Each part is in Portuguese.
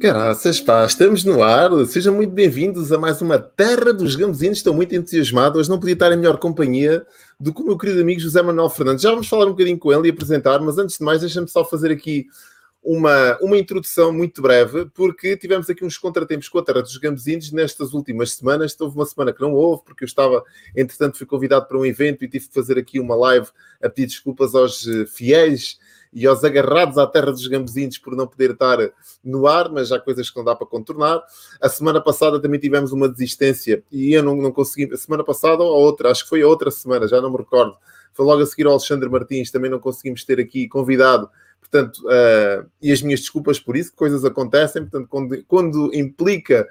Caraças, pá, estamos no ar. Sejam muito bem-vindos a mais uma Terra dos Gambuzinos. Estou muito entusiasmado. Hoje não podia estar em melhor companhia do que o meu querido amigo José Manuel Fernandes. Já vamos falar um bocadinho com ele e apresentar, mas antes de mais, deixa-me só fazer aqui uma, uma introdução muito breve, porque tivemos aqui uns contratempos com a Terra dos Gambuzinos nestas últimas semanas. Houve uma semana que não houve, porque eu estava, entretanto, fui convidado para um evento e tive que fazer aqui uma live a pedir desculpas aos eh, fiéis e aos agarrados à terra dos gambuzinos por não poder estar no ar, mas há coisas que não dá para contornar. A semana passada também tivemos uma desistência e eu não, não consegui. A semana passada ou a outra, acho que foi a outra semana, já não me recordo. Foi logo a seguir ao Alexandre Martins, também não conseguimos ter aqui convidado. Portanto, uh, e as minhas desculpas por isso, coisas acontecem. Portanto, quando, quando implica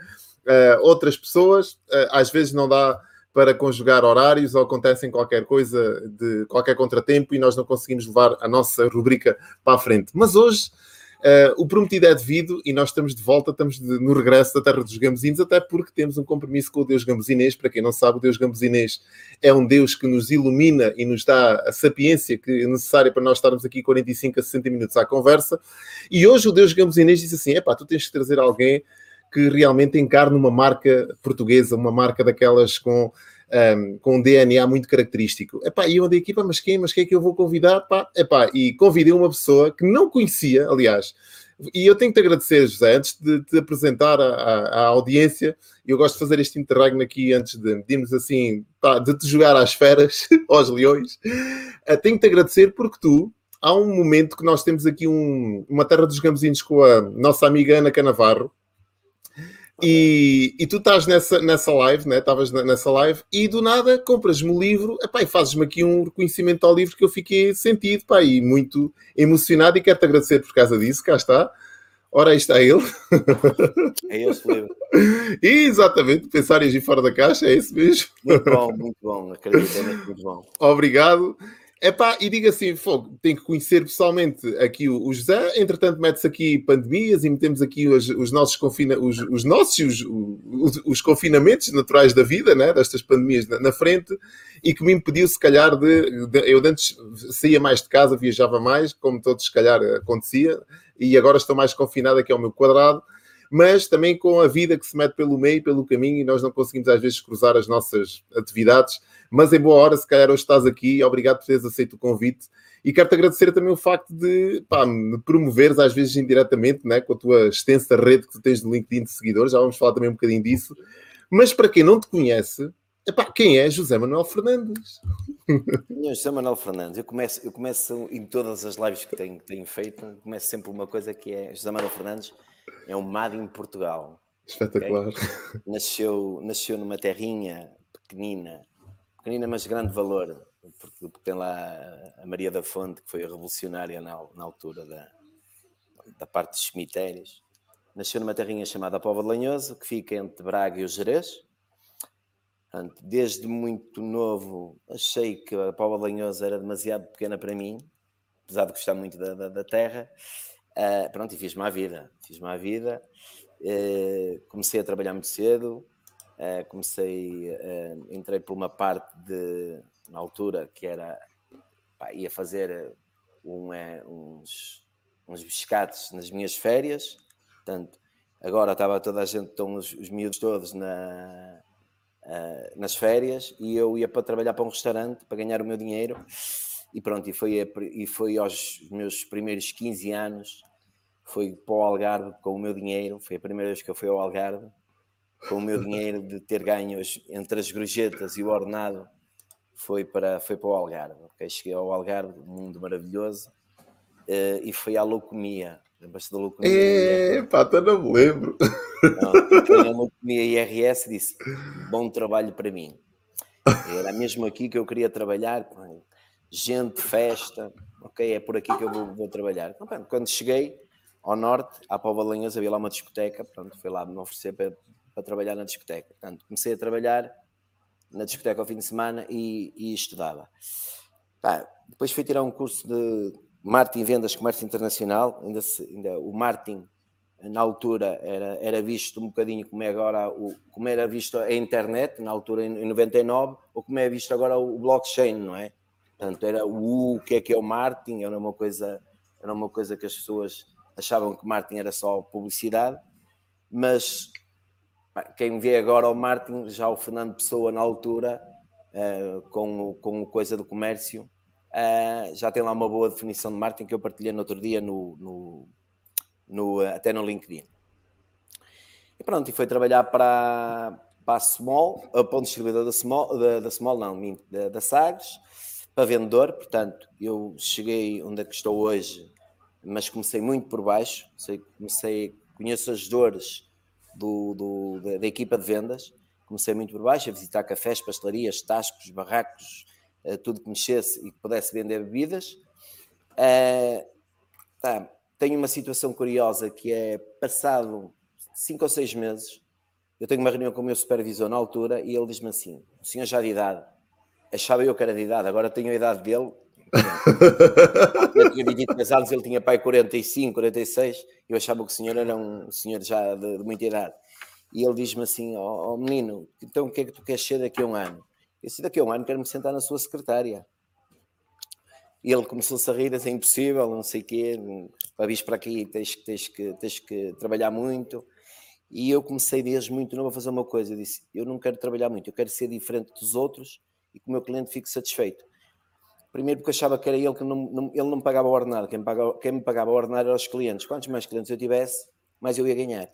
uh, outras pessoas, uh, às vezes não dá para conjugar horários ou acontecem qualquer coisa de qualquer contratempo e nós não conseguimos levar a nossa rubrica para a frente. Mas hoje uh, o prometido é devido e nós estamos de volta, estamos de, no regresso da terra dos gambuzinos, até porque temos um compromisso com o Deus gambuzinês. Para quem não sabe, o Deus gambuzinês é um Deus que nos ilumina e nos dá a sapiência que é necessária para nós estarmos aqui 45 a 60 minutos à conversa. E hoje o Deus gambuzinês diz assim: epá, tu tens que trazer alguém que realmente encarne uma marca portuguesa, uma marca daquelas com, um, com um DNA muito característico. Epá, e eu andei aqui, pá, mas quem, mas quem é que eu vou convidar? Pá, epá, e convidei uma pessoa que não conhecia, aliás, e eu tenho que te agradecer, José, antes de te apresentar à, audiência, eu gosto de fazer este interregno aqui antes de, irmos assim, de te jogar às feras, aos leões. Uh, tenho que te agradecer porque tu, há um momento que nós temos aqui um, uma terra dos gambuzinos com a nossa amiga Ana Canavarro, e, e tu estás nessa, nessa live, né? Estavas nessa live e do nada compras-me o livro epá, e fazes-me aqui um reconhecimento ao livro que eu fiquei sentido pá, e muito emocionado e quero-te agradecer por causa disso. Cá está. Ora, aí está ele. É esse livro. Exatamente, pensar em agir fora da caixa, é esse mesmo. Muito bom, muito bom, acredito, é muito bom. Obrigado. Epá, e diga assim, fogo, tem que conhecer pessoalmente aqui o, o José, entretanto mete-se aqui pandemias e metemos aqui os, os nossos, confina, os, os nossos os, os, os, confinamentos naturais da vida, né, destas pandemias na, na frente, e que me impediu se calhar de, de, eu antes saía mais de casa, viajava mais, como todos se calhar acontecia, e agora estou mais confinado aqui ao meu quadrado, mas também com a vida que se mete pelo meio, pelo caminho, e nós não conseguimos às vezes cruzar as nossas atividades. Mas em boa hora, se calhar hoje estás aqui, obrigado por teres aceito o convite. E quero-te agradecer também o facto de pá, me promoveres, às vezes indiretamente, né, com a tua extensa rede que tu tens de LinkedIn de seguidores, já vamos falar também um bocadinho disso. Mas para quem não te conhece, epá, quem é José Manuel Fernandes? José Manuel Fernandes, eu começo, eu começo em todas as lives que tenho, tenho feito, começo sempre uma coisa que é José Manuel Fernandes é um Mad em Portugal. Espetacular. Okay? Nasceu, nasceu numa terrinha pequenina, pequenina mas grande valor, porque, porque tem lá a Maria da Fonte, que foi revolucionária na, na altura da, da parte dos cemitérios. Nasceu numa terrinha chamada Póvoa de Lanhoso, que fica entre Braga e o Jerez. Portanto, desde muito novo achei que a Póvoa de Lanhoso era demasiado pequena para mim, apesar de gostar muito da, da, da terra. Uh, pronto, e fiz-me a vida, fiz-me a vida. Uh, comecei a trabalhar muito cedo, uh, comecei, entrei por uma parte de, na altura, que era, pá, ia fazer um, uns, uns biscates nas minhas férias, portanto, agora estava toda a gente, estão os, os miúdos todos na, nas férias, e eu ia para trabalhar para um restaurante, para ganhar o meu dinheiro, e pronto, e foi, e foi aos meus primeiros 15 anos foi para o Algarve com o meu dinheiro. Foi a primeira vez que eu fui ao Algarve com o meu dinheiro de ter ganho entre as gorjetas e o ordenado. Foi para, foi para o Algarve. Okay? Cheguei ao Algarve, um mundo maravilhoso, uh, e foi à leucemia. Lembras-te da leucemia? É, pá, até não me lembro. Não, foi a leucemia IRS disse: bom trabalho para mim. Era mesmo aqui que eu queria trabalhar. Gente, festa, ok, é por aqui que eu vou, vou trabalhar. Então, quando cheguei, ao norte, à Lanhas, havia lá uma discoteca, pronto, fui lá me oferecer para, para, trabalhar na discoteca. Portanto, comecei a trabalhar na discoteca ao fim de semana e, e estudava. Pá, depois fui tirar um curso de marketing, vendas, comércio internacional, ainda, se, ainda o marketing na altura era, era visto um bocadinho como é agora o, como era visto a internet na altura em, 99 ou como é visto agora o blockchain, não é? Portanto, era o, o que é que é o marketing, era uma coisa, era uma coisa que as pessoas achavam que marketing era só publicidade. mas quem vê agora o Martin, já o Fernando Pessoa na altura, uh, com, com coisa do comércio, uh, já tem lá uma boa definição de Martin que eu partilhei no outro dia no, no, no até no LinkedIn. E pronto, e foi trabalhar para, para a Small, a ponto distribuidor da Small, da, da Small não, da, da Sagres, para vendedor, portanto, eu cheguei onde é que estou hoje, mas comecei muito por baixo, comecei, conheço as dores do, do da, da, equipa de vendas, comecei muito por baixo, a visitar cafés, pastelarias, tascos, barracos, uh, tudo que mexesse e que pudesse vender bebidas. Uh, tá, tenho uma situação curiosa que é passado cinco ou seis meses, eu tenho uma reunião com o meu supervisor na altura e ele diz-me assim: o senhor já de idade, achava eu que era de idade, agora tenho a idade dele. eu tinha 23 anos, ele tinha pai 45, 46, eu achava que o senhor era um senhor já de, de muita idade. E ele diz-me assim: Ó oh, oh, menino, então o que é que tu queres ser daqui a um ano? Eu disse: daqui a um ano quero-me sentar na sua secretária. E ele começou-se a rir, é impossível, não sei o quê, para vir para aqui tens, tens, que, tens que trabalhar muito. E eu comecei desde muito novo a fazer uma coisa. Eu disse: Eu não quero trabalhar muito, eu quero ser diferente dos outros e que o meu cliente fique satisfeito. Primeiro porque achava que era ele que não, não ele não me pagava o ordenado, quem, pagava, quem me pagava o ordenado eram os clientes. Quantos mais clientes eu tivesse, mais eu ia ganhar.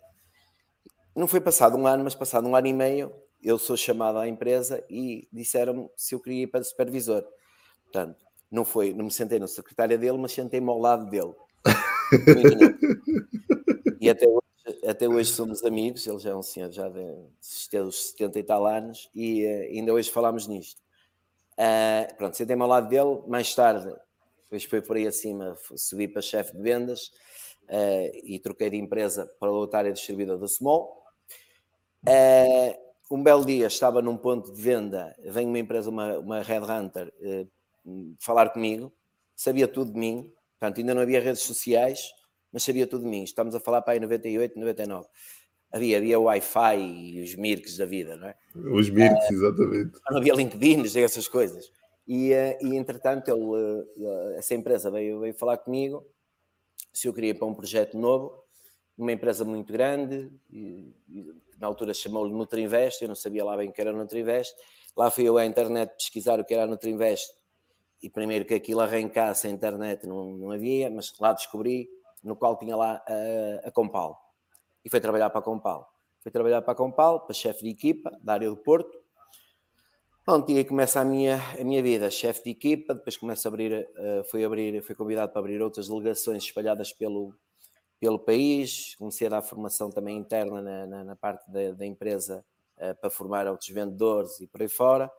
Não foi passado um ano, mas passado um ano e meio, eu sou chamado à empresa e disseram-me se eu queria ir para supervisor. Portanto, não foi, não me sentei na secretária dele, mas sentei-me ao lado dele. e até hoje até hoje somos amigos, ele já é um senhor já de seus 70 e tal anos, e uh, ainda hoje falámos nisto. Uh, pronto, sentei-me ao lado dele, mais tarde, depois foi por aí acima, subi para chefe de vendas uh, e troquei de empresa para outra área distribuidora da Small. um belo dia estava num ponto de venda, vem uma empresa, uma, uma Headhunter, falar comigo, sabia tudo de mim, portanto ainda não havia redes sociais, mas sabia tudo de mim. Estamos a falar para aí 98, 99. Havia, havia Wi-Fi e os Mirks da vida, não é? Os Mirks, uh, exatamente. Não havia LinkedIn e essas coisas. E, uh, e entretanto, ele, uh, essa empresa veio, veio falar comigo se eu queria ir para um projeto novo, uma empresa muito grande, e, e, na altura chamou-lhe Nutrinvest, eu não sabia lá bem o que era Nutrinvest. Lá fui eu à internet pesquisar o que era Nutrinvest e primeiro que aquilo arrancasse a internet não, não havia, mas lá descobri no qual tinha lá a, a Compal. E foi trabalhar para a Compal. Foi trabalhar para a Compal, para chefe de equipa da área do Porto. Pronto, e aí começa a minha, a minha vida, chefe de equipa, depois começo a abrir, uh, fui abrir, fui convidado para abrir outras delegações espalhadas pelo, pelo país, comecei a dar formação também interna na, na, na parte da, da empresa uh, para formar outros vendedores e por aí fora,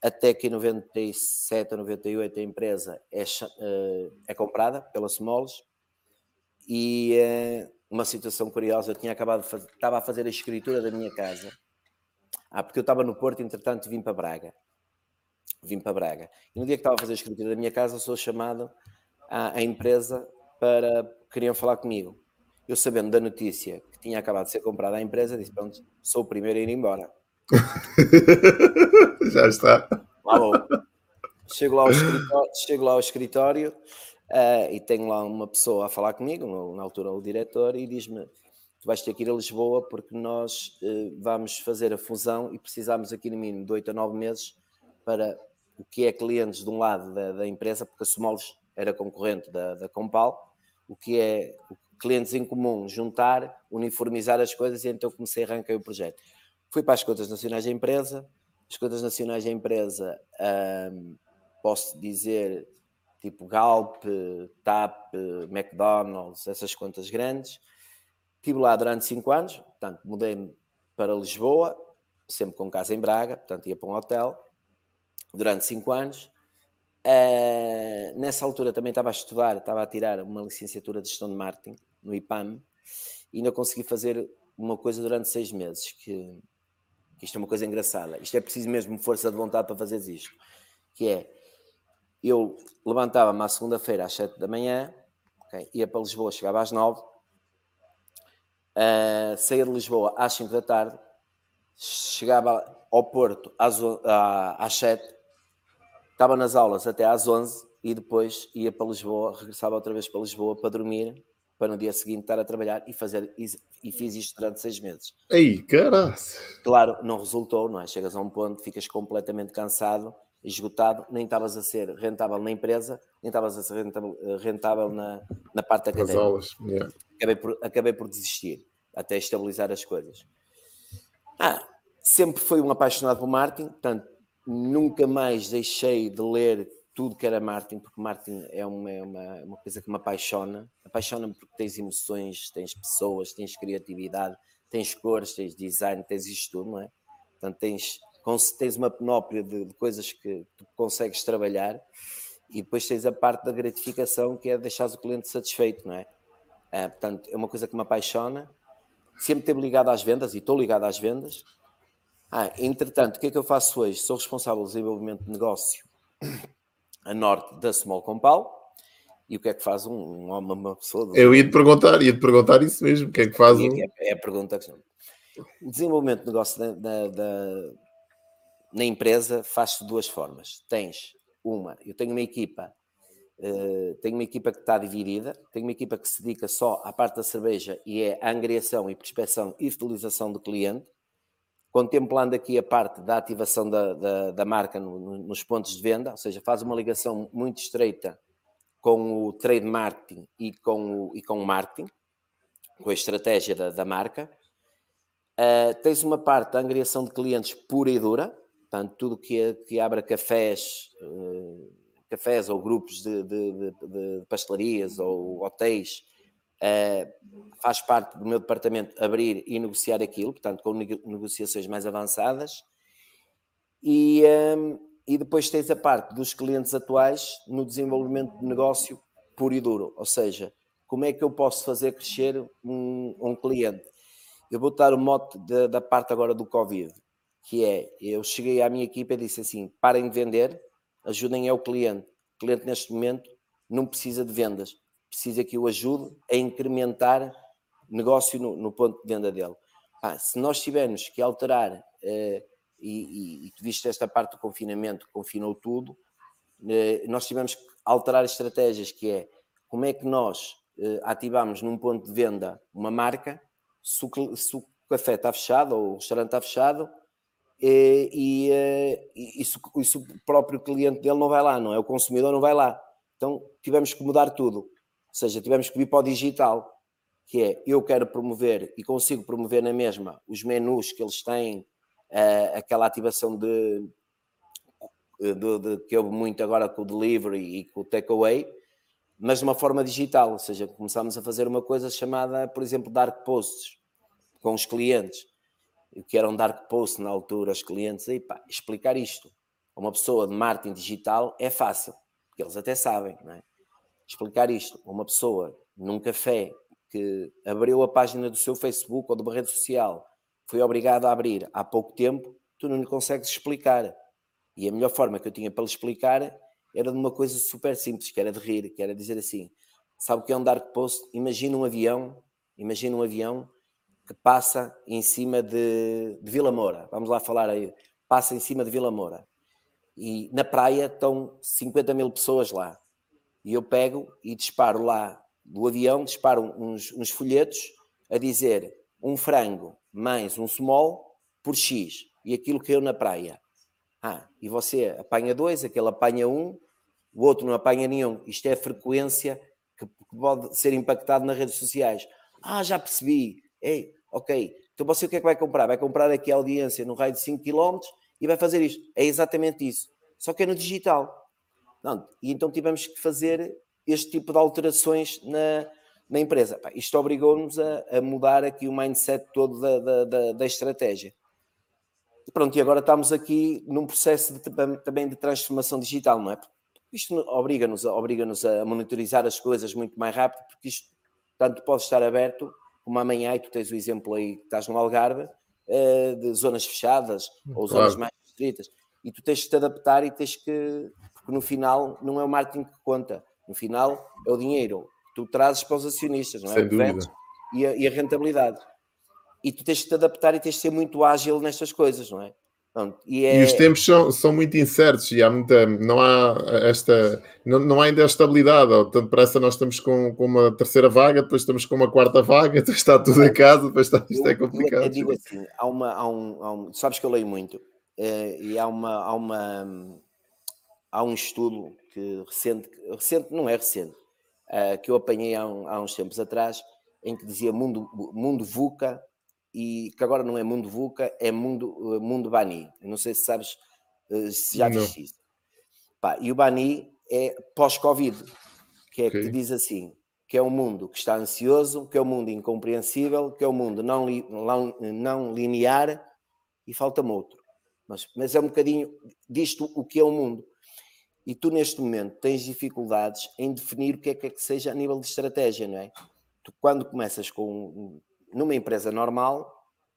até que em 97 ou 98 a empresa é, uh, é comprada pela Smoles, e uh, uma situação curiosa, eu tinha acabado de fazer, estava a fazer a escritura da minha casa. Ah, porque eu estava no Porto, entretanto vim para Braga. Vim para Braga. E no dia que estava a fazer a escritura da minha casa, sou chamado à, à empresa para queriam falar comigo. Eu sabendo da notícia que tinha acabado de ser comprada a empresa, disse: Pronto, sou o primeiro a ir embora. Já está. Lá vou. Chego lá ao escritório, chego lá ao escritório Uh, e tenho lá uma pessoa a falar comigo, no, na altura o diretor, e diz-me: Tu vais ter que ir a Lisboa porque nós uh, vamos fazer a fusão e precisamos aqui no mínimo de 8 a 9 meses para o que é clientes de um lado da, da empresa, porque a Somolos era concorrente da, da Compal, o que é clientes em comum, juntar, uniformizar as coisas, e então comecei a arrancar o projeto. Fui para as contas nacionais da empresa, as contas nacionais da empresa, um, posso dizer, tipo Galp, TAP, McDonald's, essas contas grandes. Estive lá durante cinco anos, portanto, mudei-me para Lisboa, sempre com casa em Braga, portanto, ia para um hotel, durante cinco anos. Uh, nessa altura também estava a estudar, estava a tirar uma licenciatura de gestão de marketing no IPAM e ainda consegui fazer uma coisa durante seis meses, que, que isto é uma coisa engraçada. Isto é preciso mesmo força de vontade para fazer isto, que é eu levantava-me à segunda-feira às 7 da manhã, okay, ia para Lisboa, chegava às 9, uh, saía de Lisboa às 5 da tarde, chegava ao Porto às, às 7, estava nas aulas até às 11 e depois ia para Lisboa, regressava outra vez para Lisboa para dormir para no dia seguinte estar a trabalhar e fazer e fiz isto durante seis meses. Aí, caralho! Claro, não resultou, não é? Chegas a um ponto, ficas completamente cansado, esgotado, nem estavas a ser rentável na empresa, nem estavas a ser rentável, rentável na, na parte académica. As aulas, yeah. acabei, por, acabei por desistir, até estabilizar as coisas. Ah, sempre fui um apaixonado por marketing, portanto, nunca mais deixei de ler tudo que era marketing, porque marketing é uma, é uma, é uma coisa que me apaixona. Apaixona-me porque tens emoções, tens pessoas, tens criatividade, tens cores, tens design, tens isto tudo, não é? Portanto, tens, tens uma panóplia de, de coisas que tu consegues trabalhar e depois tens a parte da gratificação que é deixar o cliente satisfeito, não é? é portanto, é uma coisa que me apaixona. Sempre esteve ligado às vendas e estou ligado às vendas. Ah, entretanto, o que é que eu faço hoje? Sou responsável do desenvolvimento de negócio a norte da Small Compal. E o que é que faz um, uma, uma pessoa? Eu ia te perguntar, ia te perguntar isso mesmo. O que é que faz um... É, é a pergunta que O desenvolvimento de negócio da, da, da na empresa faz-se de duas formas. Tens uma, eu tenho uma equipa, uh, tenho uma equipa que está dividida, tenho uma equipa que se dedica só à parte da cerveja e é a angriação e prospeção e fidelização do cliente contemplando aqui a parte da ativação da, da, da marca no, no, nos pontos de venda, ou seja, faz uma ligação muito estreita com o trade marketing e com o, e com o marketing, com a estratégia da, da marca. Uh, tens uma parte da angriação de clientes pura e dura, portanto, tudo que, é, que abra cafés, uh, cafés ou grupos de, de, de, de pastelarias ou hotéis Uh, faz parte do meu departamento abrir e negociar aquilo, portanto, com negociações mais avançadas. E, um, ehm, e depois tens a parte dos clientes atuais no desenvolvimento de negócio puro e duro, ou seja, como é que eu posso fazer crescer um, um cliente? Eu vou dar o mote da parte agora do Covid, que é, eu cheguei à minha equipa e disse assim, parem de vender, ajudem ao cliente. O cliente neste momento não precisa de vendas, precisa que eu ajude a incrementar negócio no, no ponto de venda dele. Ah, se nós tivermos que alterar, uh, e, e, e, tu viste esta parte do confinamento, confinou tudo, uh, nós tivemos que alterar estratégias, que é como é que nós uh, ativamos num ponto de venda uma marca, se o, se o café está fechado ou o restaurante está fechado, e, e, se, e, se, o próprio cliente dele não vai lá, não é? O consumidor não vai lá. Então tivemos que mudar tudo. Ou seja, tivemos que vir para o digital, que é eu quero promover e consigo promover na mesma os menus que eles têm, aquela ativação de, de, de, que houve muito agora com o delivery e com o takeaway, mas de uma forma digital, ou seja, começámos a fazer uma coisa chamada, por exemplo, dark posts com os clientes. Que era um dark post na altura, os clientes, aí pá, explicar isto a uma pessoa de marketing digital é fácil, porque eles até sabem, não é? explicar isto a uma pessoa num café que abriu a página do seu Facebook ou de uma rede social, foi obrigado a abrir há pouco tempo, tu não lhe consegues explicar. E a melhor forma que eu tinha para lhe explicar era de uma coisa super simples, que era de rir, que era dizer assim: sabe o que é um dark post? Imagina um avião, imagina um avião que passa em cima de, de Vila Moura. Vamos lá falar aí. Passa em cima de Vila Moura. E na praia estão 50 mil pessoas lá. E eu pego e disparo lá do avião, disparo uns, uns folhetos a dizer um frango mais um small por X. E aquilo caiu na praia. Ah, e você apanha dois, aquele apanha um, o outro não apanha nenhum. Isto é a frequência que pode ser impactado nas redes sociais. Ah, já percebi. Ei, ok. Então você o que é que vai comprar? Vai comprar aqui a audiência no raio de 5 km e vai fazer isto. É exatamente isso. Só que é no digital. Não, e então tivemos que fazer este tipo de alterações na, na empresa. Pá, isto obrigou-nos a, a, mudar aqui o mindset todo da, da, da, da estratégia. E pronto, e agora estamos aqui num processo de, também de transformação digital, não é? Isto obriga-nos obriga a monitorizar as coisas muito mais rápido, porque isto tanto pode estar aberto como amanhã, e tu tens o exemplo aí que estás no Algarve, eh, de zonas fechadas ou claro. zonas mais restritas, e tu tens que te adaptar e tens que porque no final não é o marketing que conta, no final é o dinheiro que tu trazes para os acionistas, não é? Sem dúvida. E a, e a, rentabilidade. E tu tens de te adaptar e tens de ser muito ágil nestas coisas, não é? Pronto, e, é... e, os tempos são, são muito incertos e há muita, não há esta, não, não há ainda estabilidade. Portanto, parece que nós estamos com, com uma terceira vaga, depois estamos com uma quarta vaga, depois está tudo em casa, depois está, isto é complicado. Eu, eu digo assim, há uma, há um, há um, sabes que eu leio muito, é, e há uma, há uma, há um estudo que recente, recente não é recente, é, que eu apanhei há, um, há uns tempos atrás, em que dizia mundo, mundo VUCA e que agora não é Mundo VUCA, é Mundo, eh, mundo Bani. Eu não sei se sabes eh, se já viste isso. Pá, e o Bani é pós-Covid, que é okay. que diz assim: que é um mundo que está ansioso, que é um mundo incompreensível, que é um mundo não, li, não, não linear e falta-me outro. Mas, mas é um bocadinho disto o que é o mundo. E tu, neste momento, tens dificuldades em definir o que é que, é que seja a nível de estratégia, não é? Tu, quando começas com numa empresa normal,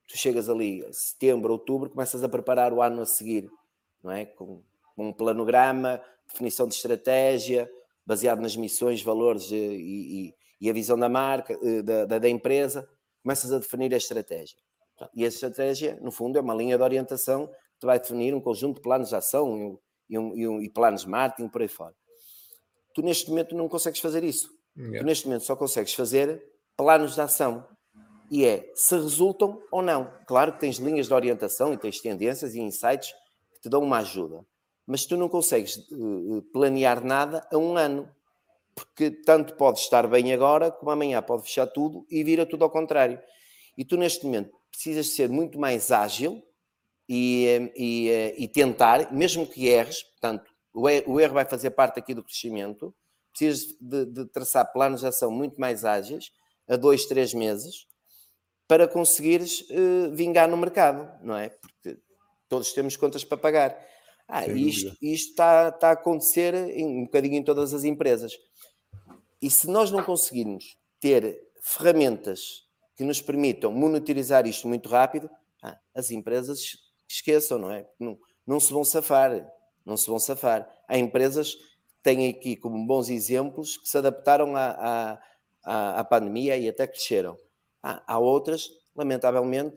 tu chegas ali setembro, outubro, começas a preparar o ano a seguir, não é? Com, com um planograma, definição de estratégia, baseado nas missões, valores e, e, e a visão da marca, eh, da, da, da, empresa, começas a definir a estratégia. E a estratégia, no fundo, é uma linha de orientação que vai definir um conjunto de planos de ação e, um, e, um, e planos de marketing por aí fora. Tu, neste momento, não consegues fazer isso. Yeah. Tu, neste momento, só consegues fazer planos de ação e é se resultam ou não. Claro que tens linhas de orientação e tens tendências e insights que te dão uma ajuda, mas tu não consegues uh, planear nada a um ano, porque tanto pode estar bem agora como amanhã pode fechar tudo e vira tudo ao contrário. E tu, neste momento, precisas ser muito mais ágil e, eh, e, e tentar, mesmo que erres, portanto, o erro vai fazer parte aqui do crescimento, precisas de, de traçar planos de ação muito mais ágeis, a dois, três meses, para conseguires uh, vingar no mercado, não é? Porque todos temos contas para pagar. Ah, e isto, isto está, está a acontecer em, um bocadinho em todas as empresas. E se nós não conseguirmos ter ferramentas que nos permitam monitorizar isto muito rápido, ah, as empresas esqueçam, não é? Não, não se vão safar, não se vão safar. Há empresas que têm aqui como bons exemplos que se adaptaram à, à, à pandemia e até cresceram. Há, há outras, lamentavelmente,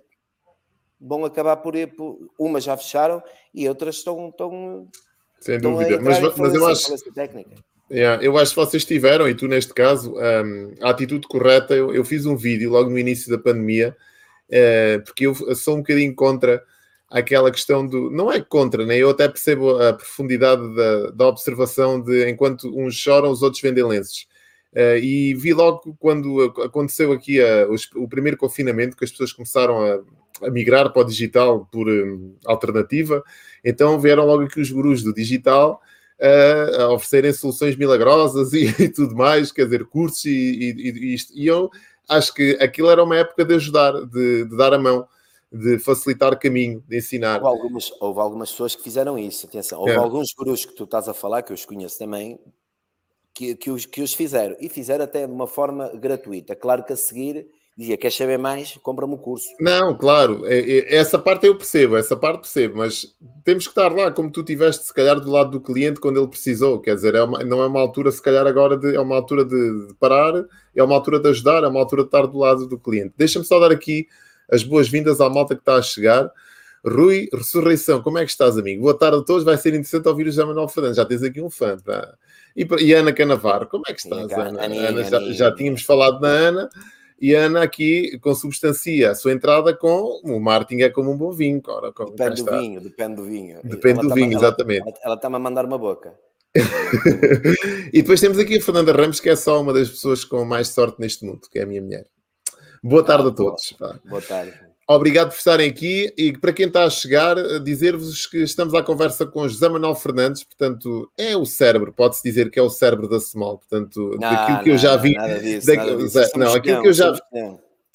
vão acabar por ir. Por, umas já fecharam e outras estão. estão Sem estão dúvida, mas, mas eu acho. Yeah, eu acho que vocês tiveram, e tu neste caso, um, a atitude correta. Eu, eu, fiz um vídeo logo no início da pandemia, uh, porque eu sou um bocadinho contra aquela questão do. Não é contra, né? eu até percebo a profundidade da, da observação de enquanto uns choram, os outros vendem lenços. Uh, e vi logo quando aconteceu aqui a, o, o, primeiro confinamento que as pessoas começaram a, a migrar para o digital por um, alternativa, então vieram logo aqui os gurus do digital uh, a oferecerem soluções milagrosas e, e, tudo mais, quer dizer, cursos e, e, isto. E eu acho que aquilo era uma época de ajudar, de, de dar a mão de facilitar caminho, de ensinar. Houve algumas, houve algumas pessoas que fizeram isso, atenção. Houve é. alguns gurus que tu estás a falar, que eu os conheço também, que, que, os, que os fizeram. E fizeram até de uma forma gratuita. Claro que a seguir dizia: queres saber mais? Compra-me o curso. Não, claro, é, é, essa parte eu percebo, essa parte percebo, mas temos que estar lá, como tu tiveste, se calhar, do lado do cliente quando ele precisou. Quer dizer, é uma, não é uma altura, se calhar, agora de, é uma altura de, de, parar, é uma altura de ajudar, é uma altura de estar do lado do cliente. Deixa-me só dar aqui as boas-vindas à malta que está a chegar. Rui Ressurreição, como é que estás, amigo? Boa tarde a todos, vai ser interessante ouvir o José Manuel Fernandes. Já tens aqui um fã, tá? E, e Ana Canavar, como é que estás, Ana? Aninha, Ana já, já tínhamos falado na Ana e a Ana aqui consubstancia a sua entrada com o marketing é como um bom vinho. Ora, depende do vinho, depende do vinho. Depende ela do tá vinho, exatamente. Ela está-me a mandar uma boca. e depois temos aqui a Fernanda Ramos, que é só uma das pessoas com mais sorte neste mundo, que é a minha mulher. Boa tarde ah, a todos. Boa, boa tarde. Obrigado por estarem aqui e para quem está a chegar, dizer-vos que estamos à conversa com José Manuel Fernandes, portanto, é o cérebro, pode-se dizer que é o cérebro da Small, portanto, não, daquilo que não, eu já vi. Disso, da, disso. Não, aquilo que eu já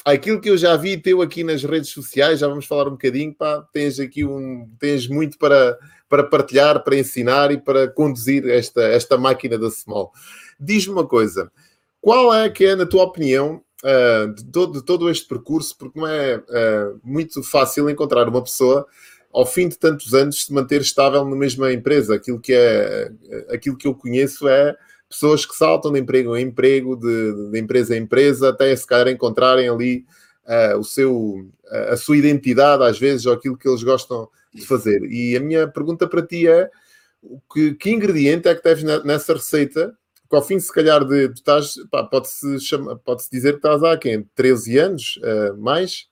aquilo que eu já vi teu aqui nas redes sociais, já vamos falar um bocadinho, pá, tens aqui um, tens muito para, para partilhar, para ensinar e para conduzir esta, esta máquina da Small. Diz-me uma coisa, qual é que é, na tua opinião, uh, de, todo, de, todo, este percurso, porque não é uh, muito fácil encontrar uma pessoa ao fim de tantos anos se manter estável na mesma empresa. Aquilo que, é, aquilo que eu conheço é pessoas que saltam de emprego em emprego, de, de empresa em empresa, até se calhar encontrarem ali uh, o seu, a sua identidade, às vezes, ou aquilo que eles gostam de fazer. E a minha pergunta para ti é: que, que ingrediente é que tens nessa receita? Ao fim, se calhar, de, de estás, pode-se pode dizer que estás há quem? 13 anos? Uh, mais?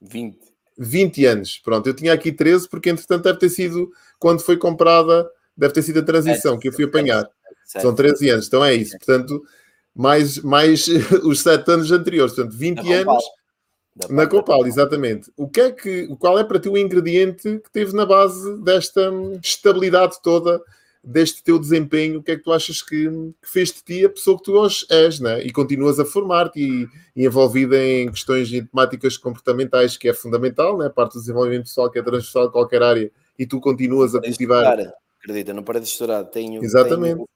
20. 20 anos. Pronto, eu tinha aqui 13, porque entretanto deve ter sido quando foi comprada, deve ter sido a transição é, que eu fui apanhar. É, São 13 anos, então é isso. Portanto, mais, mais os 7 anos anteriores, portanto, 20 anos na Copal, exatamente. O que é que, qual é para ti o ingrediente que teve na base desta estabilidade toda, deste teu desempenho? O que é que tu achas que, que fez de ti a pessoa que tu hoje és, né? E continuas a formar-te e, e, envolvida em questões de temáticas comportamentais, que é fundamental, né? Parte do desenvolvimento pessoal, que é transversal a qualquer área, e tu continuas a cultivar. Acredita, não para de estudar. Tenho, exatamente. Tenho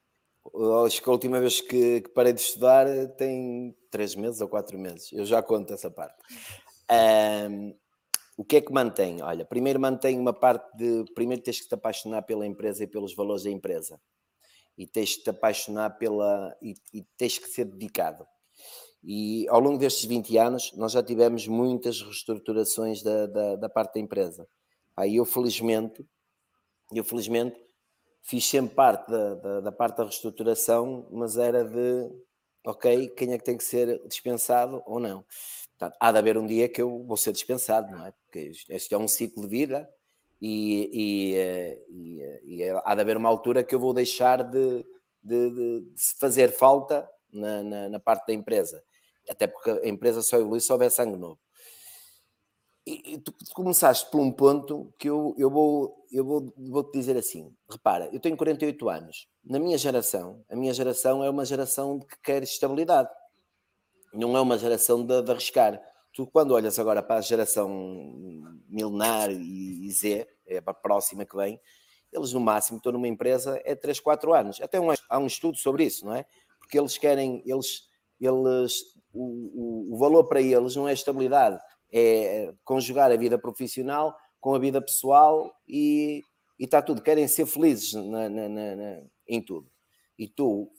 Acho que a última vez que, que, parei de estudar tem três meses ou quatro meses. Eu já conto essa parte. Um, o que é que mantém? Olha, primeiro mantém uma parte de. Primeiro tens que te apaixonar pela empresa e pelos valores da empresa. E tens que te apaixonar pela. E, e tens que ser dedicado. E ao longo destes 20 anos, nós já tivemos muitas reestruturações da, da, da parte da empresa. Aí eu, felizmente, eu, felizmente, fiz sempre parte da, da, da, parte da reestruturação, mas era de, ok, quem é que tem que ser dispensado ou não. Portanto, há de haver um dia que eu vou ser dispensado, não é? Porque este é um ciclo de vida e, e, eh, e, eh, e há de haver uma altura que eu vou deixar de, de, de, de fazer falta na, na, na, parte da empresa. Até porque a empresa só evolui se houver sangue novo. E, tu, tu começaste por um ponto que eu, eu, vou, eu vou, vou te dizer assim: repara, eu tenho 48 anos. Na minha geração, a minha geração é uma geração que quer estabilidade, não é uma geração de, de arriscar. Tu, quando olhas agora para a geração milenar e, e Z, é para a próxima que vem, eles no máximo estão numa empresa é 3, 4 anos. Até um, há um estudo sobre isso, não é? Porque eles querem, eles, eles o, o, o valor para eles não é estabilidade é conjugar a vida profissional com a vida pessoal e, e está tudo. Querem ser felizes na, na, na, em tudo. E tu,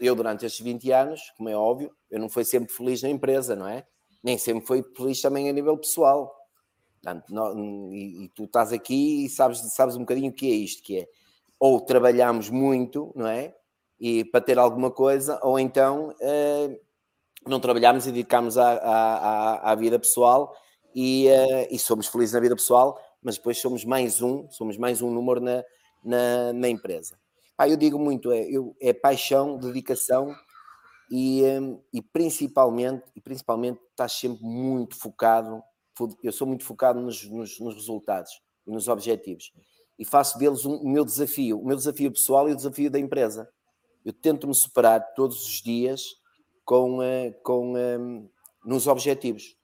eu durante estes 20 anos, como é óbvio, eu não fui sempre feliz na empresa, não é? Nem sempre fui feliz também a nível pessoal. Portanto, não, e, e, tu estás aqui e sabes, sabes um bocadinho o que é isto, que é ou trabalhamos muito, não é? E para ter alguma coisa, ou então eh, não trabalhámos e dedicámos à, à, à, vida pessoal e, uh, e, somos felizes na vida pessoal, mas depois somos mais um, somos mais um número na, na, na empresa. Pá, eu digo muito, é, eu, é paixão, dedicação e, um, eh, e principalmente, e principalmente estás sempre muito focado, eu sou muito focado nos, nos, nos resultados e nos objetivos e faço deles um, o meu desafio, o meu desafio pessoal e o desafio da empresa. Eu tento-me superar todos os dias com, eh, com, um, nos objetivos.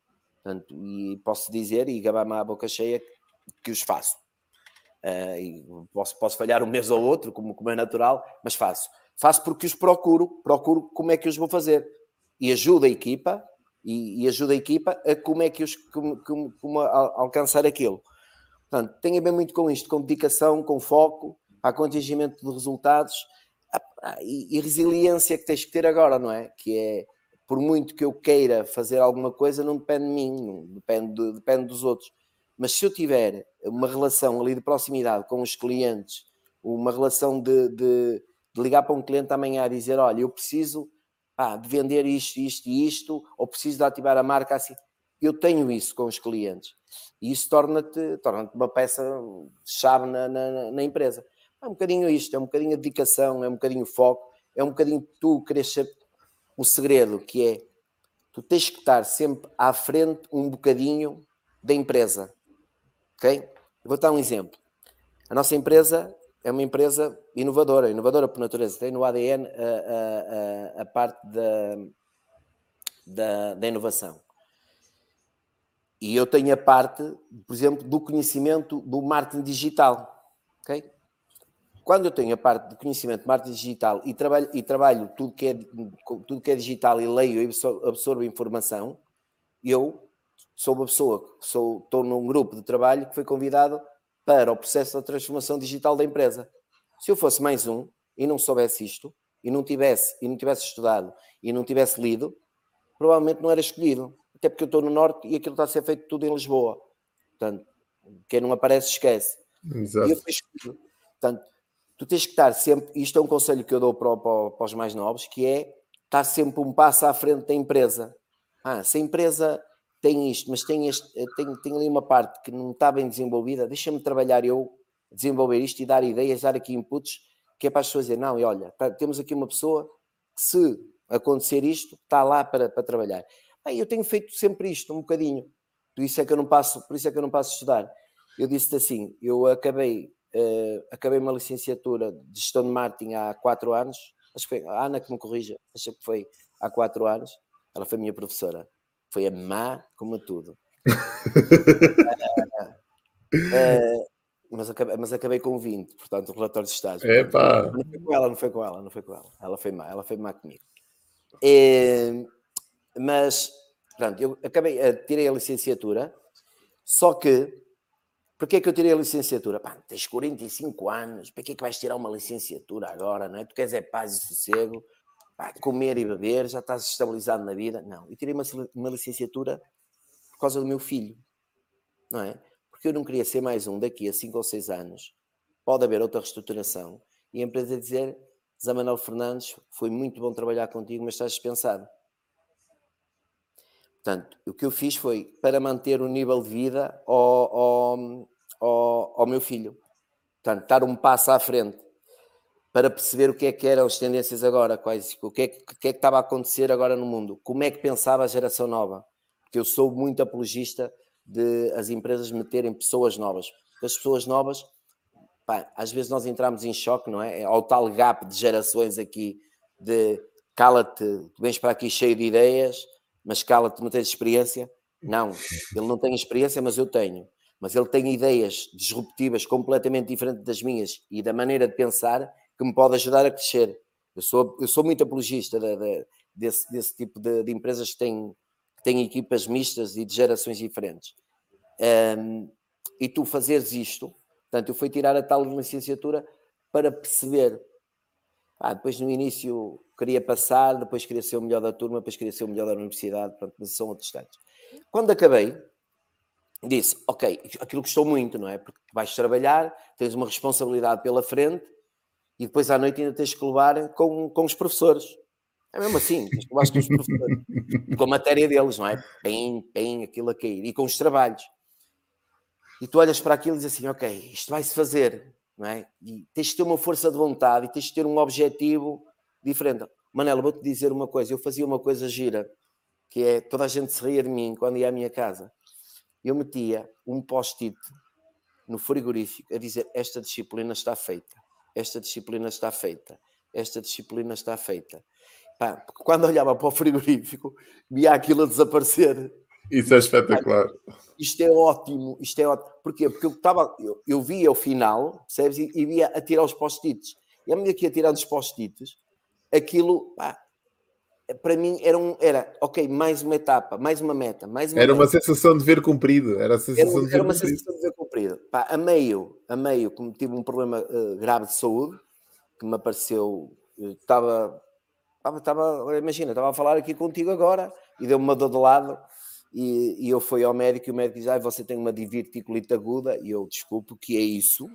Portanto, e posso dizer, e gabar-me à boca cheia, que os faço. Uh, posso, posso falhar um mês ou outro, como, como é natural, mas faço. Faço porque os procuro, procuro como é que os vou fazer. E ajudo a equipa, e, e ajuda a equipa a como é que os como, como, como a, alcançar aquilo. Portanto, tem a ver muito com isto, com dedicação, com foco, para atingimento de resultados ah, e, e, resiliência que tens que ter agora, não é? Que é, por muito que eu queira fazer alguma coisa, não depende de mim, depende, de, depende dos outros. Mas se eu tiver uma relação ali de proximidade com os clientes, uma relação de, de, de ligar para um cliente amanhã a dizer: Olha, eu preciso ah, de vender isto, isto e isto, ou preciso de ativar a marca assim. Eu tenho isso com os clientes e isso torna-te torna uma peça-chave na, na, na empresa. É um bocadinho isto, é um bocadinho a dedicação, é um bocadinho foco, é um bocadinho tu queres ser o segredo, que é tu tens que estar sempre à frente um bocadinho da empresa. Ok? Vou dar um exemplo. A nossa empresa é uma empresa inovadora, inovadora por natureza, tem no ADN a, a, a parte da, da, da inovação. E eu tenho a parte, por exemplo, do conhecimento do marketing digital. ok? quando eu tenho a parte de conhecimento de marketing digital e trabalho, e trabalho tudo, que é, tudo que é digital e leio e absorvo informação, eu sou uma pessoa, sou, estou num grupo de trabalho que foi convidado para o processo da transformação digital da empresa. Se eu fosse mais um e não soubesse isto, e não tivesse, e não tivesse estudado, e não tivesse lido, provavelmente não era escolhido. até porque eu estou no norte e aquilo está a ser feito tudo em Lisboa. Portanto, quem não aparece esquece. Exato. E eu fiz tudo. Portanto, tu tens que estar sempre, isto é um conselho que eu dou para, para, para os mais novos, que é estar sempre um passo à frente da empresa. Ah, se a empresa tem isto, mas tem, este, tem, tem ali uma parte que não está bem desenvolvida, deixa-me trabalhar eu, desenvolver isto e dar ideias, dar aqui inputs, que é para as pessoas dizer, não, e olha, tá, temos aqui uma pessoa que se acontecer isto, está lá para, para trabalhar. Bem, eu tenho feito sempre isto, um bocadinho. Por isso é que eu não passo, por isso é que eu não passo a estudar. Eu disse assim, eu acabei, uh, acabei uma licenciatura de gestão de marketing há quatro anos, acho que foi a Ana que me corrija, acho que foi há quatro anos, ela foi minha professora, foi a má como tudo. uh, mas acabei, mas acabei com 20, portanto, o relatório de estágio. Epá. Não foi com ela, não foi com ela, não foi com ela. Ela foi má, ela foi má comigo. E, mas, pronto, eu acabei, tirei a licenciatura, só que, porquê é que eu tirei a licenciatura? Pá, tens 45 anos, para que é que vais tirar uma licenciatura agora, não é? Tu queres é paz e sossego, comer e beber, já estás estabilizado na vida. Não, eu tirei uma, uma licenciatura por causa do meu filho, não é? porque eu não queria ser mais um daqui a 5 ou 6 anos. Pode haver outra reestruturação. E a empresa dizer: Zé Manuel Fernandes, foi muito bom trabalhar contigo, mas estás dispensado. Portanto, o que eu fiz foi para manter o nível de vida ao, ao, ao, ao meu filho. Portanto, estar um passo à frente para perceber o que é que eram as tendências agora, quais, o que é que, o que, é que estava a acontecer agora no mundo, como é que pensava a geração nova. Porque eu sou muito apologista de as empresas meterem pessoas novas. As pessoas novas, pá, às vezes nós entramos em choque, não é? Ao tal gap de gerações aqui de cala-te, vens para aqui cheio de ideias, mas cala-te, não tens experiência. Não, ele não tem experiência, mas eu tenho. Mas ele tem ideias disruptivas completamente diferentes das minhas e da maneira de pensar que me pode ajudar a crescer. Eu sou, eu sou muito apologista de, de, desse, desse tipo de, de empresas que têm tem equipas mistas e de gerações diferentes. Um, e tu fazeres isto, portanto, eu fui tirar a tal licenciatura para perceber. Ah, depois no início queria passar, depois queria ser o melhor da turma, depois queria ser o melhor da universidade, pronto, mas são outros estados. Quando acabei, disse, ok, aquilo gostou muito, não é? Porque vais trabalhar, tens uma responsabilidade pela frente e depois à noite ainda tens que levar com, com os professores. É mesmo assim, acho que os professores, com a matéria deles, não é? Bem, bem, aquilo a cair, e com os trabalhos. E tu olhas para aquilo e dizes assim, ok, isto vai-se fazer, não é? E tens de ter uma força de vontade e tens de ter um objetivo diferente. Manela, vou-te dizer uma coisa, eu fazia uma coisa gira, que é, toda a gente se ria de mim quando ia à minha casa. Eu metia um post-it no frigorífico a dizer, esta disciplina está feita, esta disciplina está feita, esta disciplina está feita Pá, quando olhava para o frigorífico, via aquilo a desaparecer. Isso é espetacular. Isto é ótimo, isto é ótimo. Porquê? Porque eu, estava, eu, eu via o final, percebes? E, e via a tirar os post-its. E à medida que ia tirando os post-its, aquilo, pá, para mim era, um, era, ok, mais uma etapa, mais uma meta, mais uma Era meta. uma sensação de ver cumprido. Era, a sensação era, de ver era uma cumprido. sensação de ver cumprido. Pá, a meio, a meio, como tive um problema uh, grave de saúde, que me apareceu, estava estava, imagina, estava a falar aqui contigo agora e deu-me uma dor de lado e, e, eu fui ao médico e o médico diz, ah, você tem uma diverticulite aguda e eu, desculpe, o que é isso?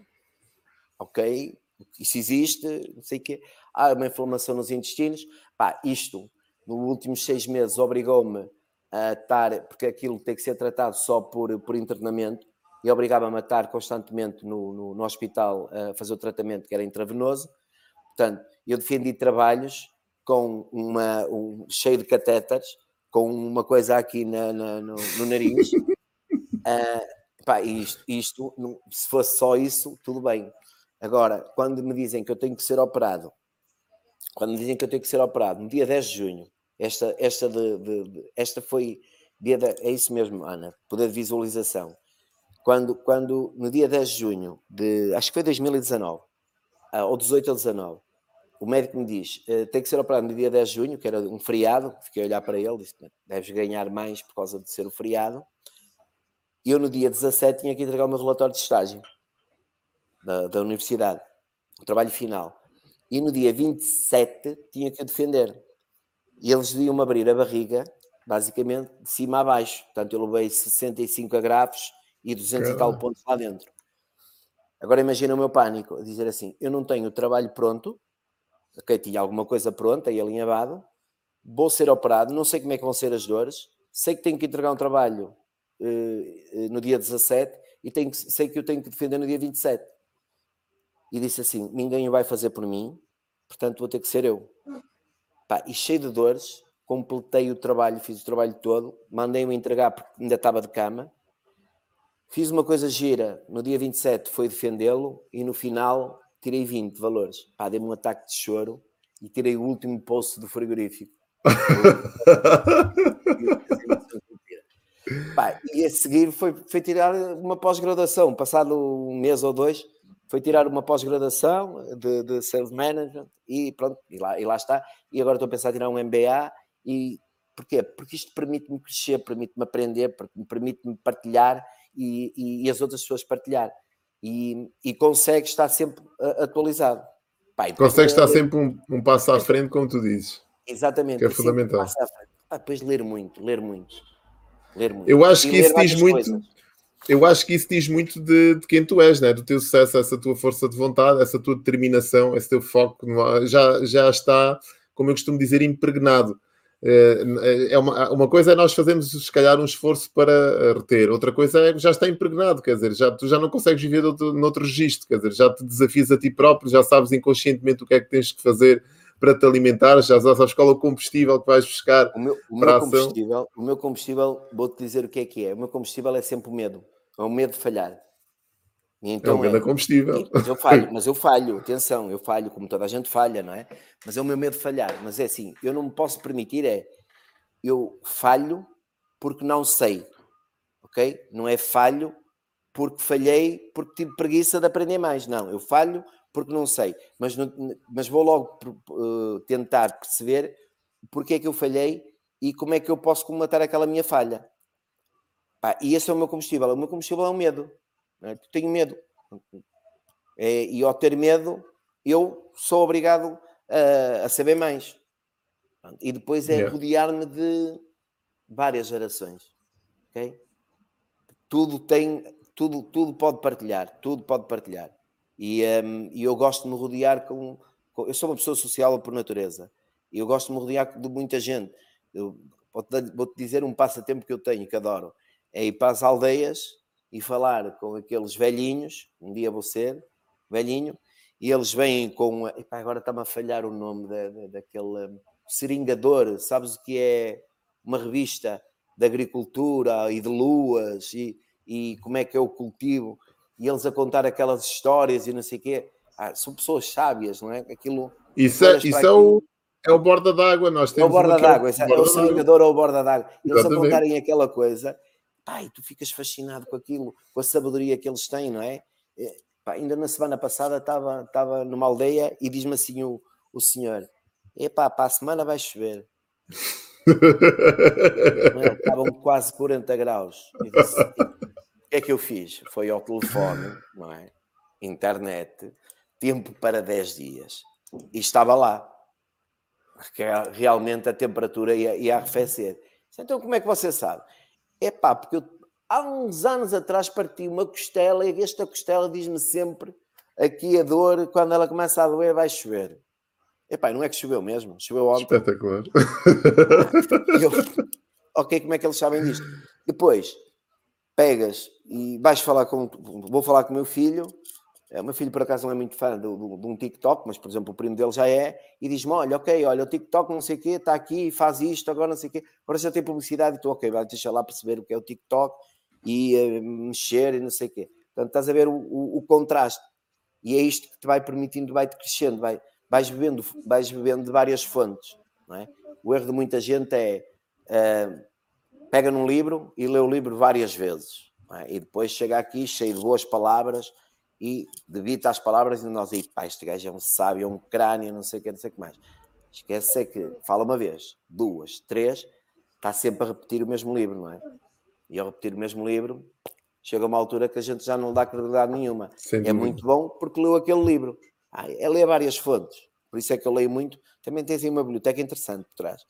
Ok, isso existe, não sei o quê. Ah, uma inflamação nos intestinos. Pá, isto, nos últimos seis meses, obrigou-me a estar, porque aquilo tem que ser tratado só por, por internamento, e obrigava-me a estar constantemente no, no, no, hospital a fazer o tratamento que era intravenoso. Portanto, eu defendi trabalhos com uma, um, cheio de catéteres, com uma coisa aqui na, na, no, no, nariz. uh, pá, isto, isto, se fosse só isso, tudo bem. Agora, quando me dizem que eu tenho que ser operado, quando me dizem que eu tenho que ser operado, no dia 10 de junho, esta, esta, de, de, de esta foi dia é isso mesmo, Ana, poder de visualização. Quando, quando no dia 10 de junho de acho que foi 2019, ah, ou 18 ou 19, o médico me diz, eh, tem que ser operado no dia 10 de junho, que era um feriado, fiquei a olhar para ele, disse, deves ganhar mais por causa de ser o feriado. E eu no dia 17 tinha que entregar o meu relatório de estágio da, da universidade, o trabalho final. E no dia 27 tinha que defender. E eles deviam-me abrir a barriga basicamente de cima a baixo. Portanto, eu levei 65 agrafos e 200 Caramba. e tal pontos lá dentro. Agora imagina o meu pânico, a dizer assim, eu não tenho o trabalho pronto, ok, tinha alguma coisa pronta e alinhavado, vou ser operado, não sei como é que vão ser as dores, sei que tenho que entregar um trabalho uh, no dia 17 e tenho que, sei que eu tenho que defender no dia 27. E disse assim, ninguém o vai fazer por mim, portanto vou ter que ser eu. Pá, e cheio de dores, completei o trabalho, fiz o trabalho todo, mandei-me entregar porque ainda estava de cama, Fiz uma coisa gira, no dia 27 foi defendê-lo e no final tirei 20 valores. Pá, dei-me um ataque de choro e tirei o último poço do frigorífico. Pá, e a seguir foi, foi tirar uma pós-graduação, passado um mês ou dois, foi tirar uma pós-graduação de, de sales management e pronto, e lá, e lá está. E agora estou a pensar em tirar um MBA e porquê? Porque isto permite-me crescer, permite-me aprender, permite-me partilhar e, e, e as outras pessoas partilhar. E, e consegue estar sempre atualizado. Pai, consegue estar sempre um, um, passo à frente, como tu dizes. Exatamente. Que é fundamental. Ah, depois ler muito, ler muito. Ler muito. Eu acho que isso diz muito. Coisas. Eu acho que isso diz muito de, de, quem tu és, né? do teu sucesso, essa tua força de vontade, essa tua determinação, esse teu foco. Já, já está, como eu costumo dizer, impregnado. É, é uma, uma coisa é nós fazermos, se calhar, um esforço para reter, outra coisa é já está impregnado, quer dizer, já, tu já não consegues viver outro, noutro registro, quer dizer, já te desafias a ti próprio, já sabes inconscientemente o que é que tens que fazer para te alimentar, já sabes qual é o combustível que vais buscar. O meu, o meu combustível, o meu combustível, vou-te dizer o que é que é. O meu combustível é sempre o medo, é o medo de falhar. Então, é um grande é, combustível. Mas eu falho, mas eu falho, atenção, eu falho, como toda a gente falha, não é? Mas é o meu medo de falhar. Mas é assim, eu não me posso permitir, é eu falho porque não sei, ok? Não é falho porque falhei, porque tive preguiça de aprender mais. Não, eu falho porque não sei, mas, não, mas vou logo uh, tentar perceber porque é que eu falhei e como é que eu posso comatar aquela minha falha. Pá, e esse é o meu combustível. O meu combustível é o medo. É? Tenho medo. É, e ao ter medo, eu sou obrigado a, a saber mais. E depois é yeah. rodear-me de várias gerações. Okay? Tudo tem, tudo, tudo pode partilhar, tudo pode partilhar. E, um, e eu gosto de me rodear com, com, Eu sou uma pessoa social por natureza. Eu gosto de me rodear de muita gente. Vou-te vou -te dizer um passatempo que eu tenho, que adoro. É ir para as aldeias e falar com aqueles velhinhos, um dia vou ser velhinho, e eles vêm com. Epá, agora está-me a falhar o nome da, da, daquele hum, seringador, sabes o que é uma revista de agricultura e de luas e, e como é que é o cultivo, e eles a contar aquelas histórias e não sei o quê. Ah, são pessoas sábias, não é? Aquilo. Isso, é, isso é o, é o borda d'água, nós temos. É o borda d'água, é, é o seringador ou o borda d'água. Eles a contarem aquela coisa pai, tu ficas fascinado com aquilo, com a sabedoria que eles têm, não é? é pá, ainda na semana passada estava, estava numa aldeia e diz-me assim o, o senhor: Epá, para a semana vai chover. Estavam quase 40 graus. Disse, o que é que eu fiz? Foi ao telefone, não é? Internet, tempo para 10 dias. E estava lá. Que realmente a temperatura ia, ia arrefecer. Então, como é que você sabe? É pá, porque eu, há uns anos atrás parti uma costela e esta costela diz-me sempre aqui a dor, quando ela começa a doer, vai chover. Epá, não é que choveu mesmo, choveu ontem. Espetacular. Eu, ok, como é que eles sabem disto? Depois, pegas e vais falar com. Vou falar com o meu filho é, o meu filho, por acaso, não é muito fã de, um TikTok, mas, por exemplo, o primo dele já é, e diz-me: Olha, ok, olha, o TikTok não sei o quê, está aqui, faz isto, agora não sei o quê, agora já tem publicidade, e tu, ok, vai deixar lá perceber o que é o TikTok e uh, mexer e não sei o quê. Portanto, estás a ver o, o, o, contraste, e é isto que te vai permitindo, vai-te crescendo, vai, vais, bebendo, vais bebendo de várias fontes. É? O erro de muita gente é uh, pega num livro e lê o livro várias vezes, é? e depois chega aqui cheio de boas palavras e devido às palavras de nós aí, pá, este gajo é um sábio, é um crânio, não sei o que, não sei o que mais. Esquece é que fala uma vez, duas, três, está sempre a repetir o mesmo livro, não é? E ao repetir o mesmo livro, chega uma altura que a gente já não dá credibilidade nenhuma. é muito bom porque leu aquele livro. Ah, é ler várias fontes, por isso é que eu leio muito. Também tens aí uma biblioteca interessante por trás.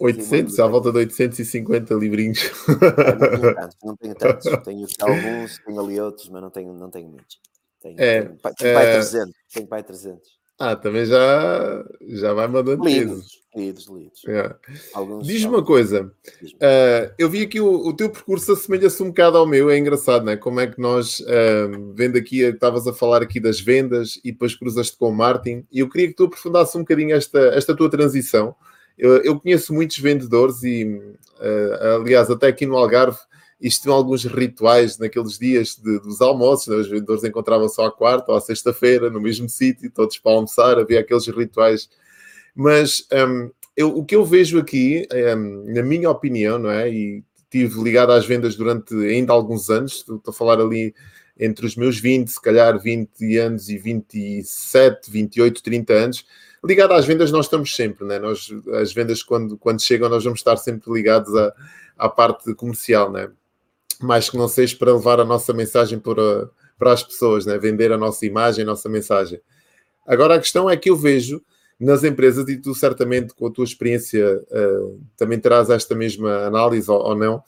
800, à volta de 850 livrinhos. É, não tenho tantos, não tenho tantos. Tenho alguns, tenho ali outros, mas não tenho, não tenho muitos. Tenho, é, tenho, tenho é... pai 300. Tenho pai 300. Ah, também já, já vai mandando lidos. Lidos, lidos. É. Diz-me uma coisa. Uh, eu vi aqui o, o teu percurso assemelha-se um bocado ao meu. É engraçado, não é? Como é que nós, uh, vendo aqui, estavas a falar aqui das vendas e depois cruzaste com o Martin. E eu queria que tu aprofundasses um bocadinho esta, esta tua transição. Eu, eu conheço muitos vendedores e, uh, aliás, até aqui no Algarve, isto tem alguns rituais naqueles dias de, dos almoços, né? os vendedores encontravam-se à quarta ou à sexta-feira no mesmo sítio, todos para almoçar, havia aqueles rituais. Mas um, eu, o que eu vejo aqui, um, na minha opinião, não é? E tive ligado às vendas durante ainda alguns anos, estou a falar ali entre os meus 20, se calhar 20 anos e 27, 28, 30 anos. Ligado às vendas, nós estamos sempre, né? Nós, as vendas, quando, quando chegam, nós vamos estar sempre ligados à, à parte comercial, né? mais que não seja para levar a nossa mensagem para, para as pessoas, né? vender a nossa imagem, a nossa mensagem. Agora, a questão é que eu vejo nas empresas, e tu certamente com a tua experiência uh, também terás esta mesma análise ou, ou, não,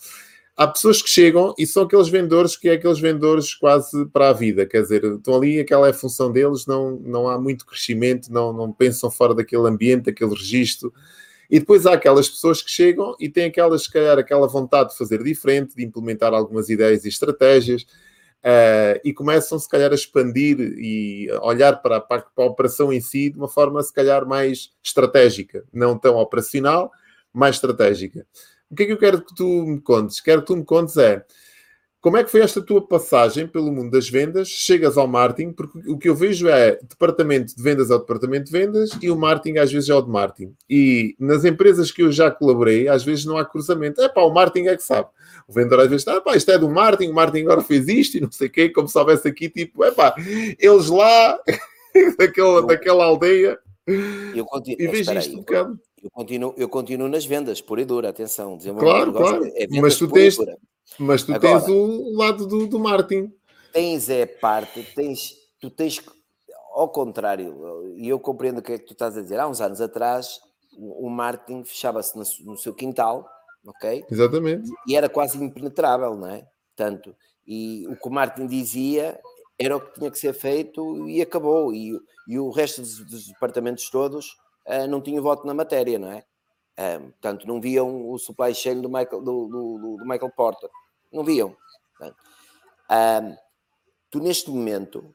há pessoas que chegam e são aqueles vendedores que é aqueles vendedores quase para a vida, quer dizer, estão ali, aquela é a função deles, não, não há muito crescimento, não, não pensam fora daquele ambiente, daquele registro, e depois há aquelas pessoas que chegam e têm aquelas, se calhar, aquela vontade de fazer diferente, de implementar algumas ideias e estratégias, uh, e começam, se calhar, a expandir e olhar para para a operação em si de uma forma, se calhar, mais estratégica, não tão operacional, mais estratégica. O que é que eu quero que tu me contes? Quero que tu me contes é como é que foi esta tua passagem pelo mundo das vendas? Chegas ao marketing, porque o que eu vejo é departamento de vendas é o departamento de vendas e o marketing às vezes é o de marketing. E nas empresas que eu já colaborei, às vezes não há cruzamento. É pá, o marketing é que sabe. O vendedor às vezes está, pá, isto é do marketing, o marketing agora fez isto e não sei o quê, como se houvesse aqui, tipo, é pá, eles lá, daquela, daquela aldeia. Eu continuo, e vejo isto um bocado. Eu continuo, eu continuo nas vendas, por e dura, atenção. Claro, claro. É mas tu tens, mas tu Agora, tens o lado do, do marketing. Tens é parte, tens, tu tens, ao contrário, e eu compreendo o que é que tu estás a dizer. Há uns anos atrás, o, o marketing fechava-se no, no, seu quintal, ok? Exatamente. E era quase impenetrável, não é? Tanto. E o que o marketing dizia era o que tinha que ser feito e acabou. E, e o resto dos, dos departamentos todos uh, não tinham voto na matéria, não é? Um, portanto, não viam o supply chain do Michael, do, do, do Michael Porter. Não viam. Um, tu, neste momento,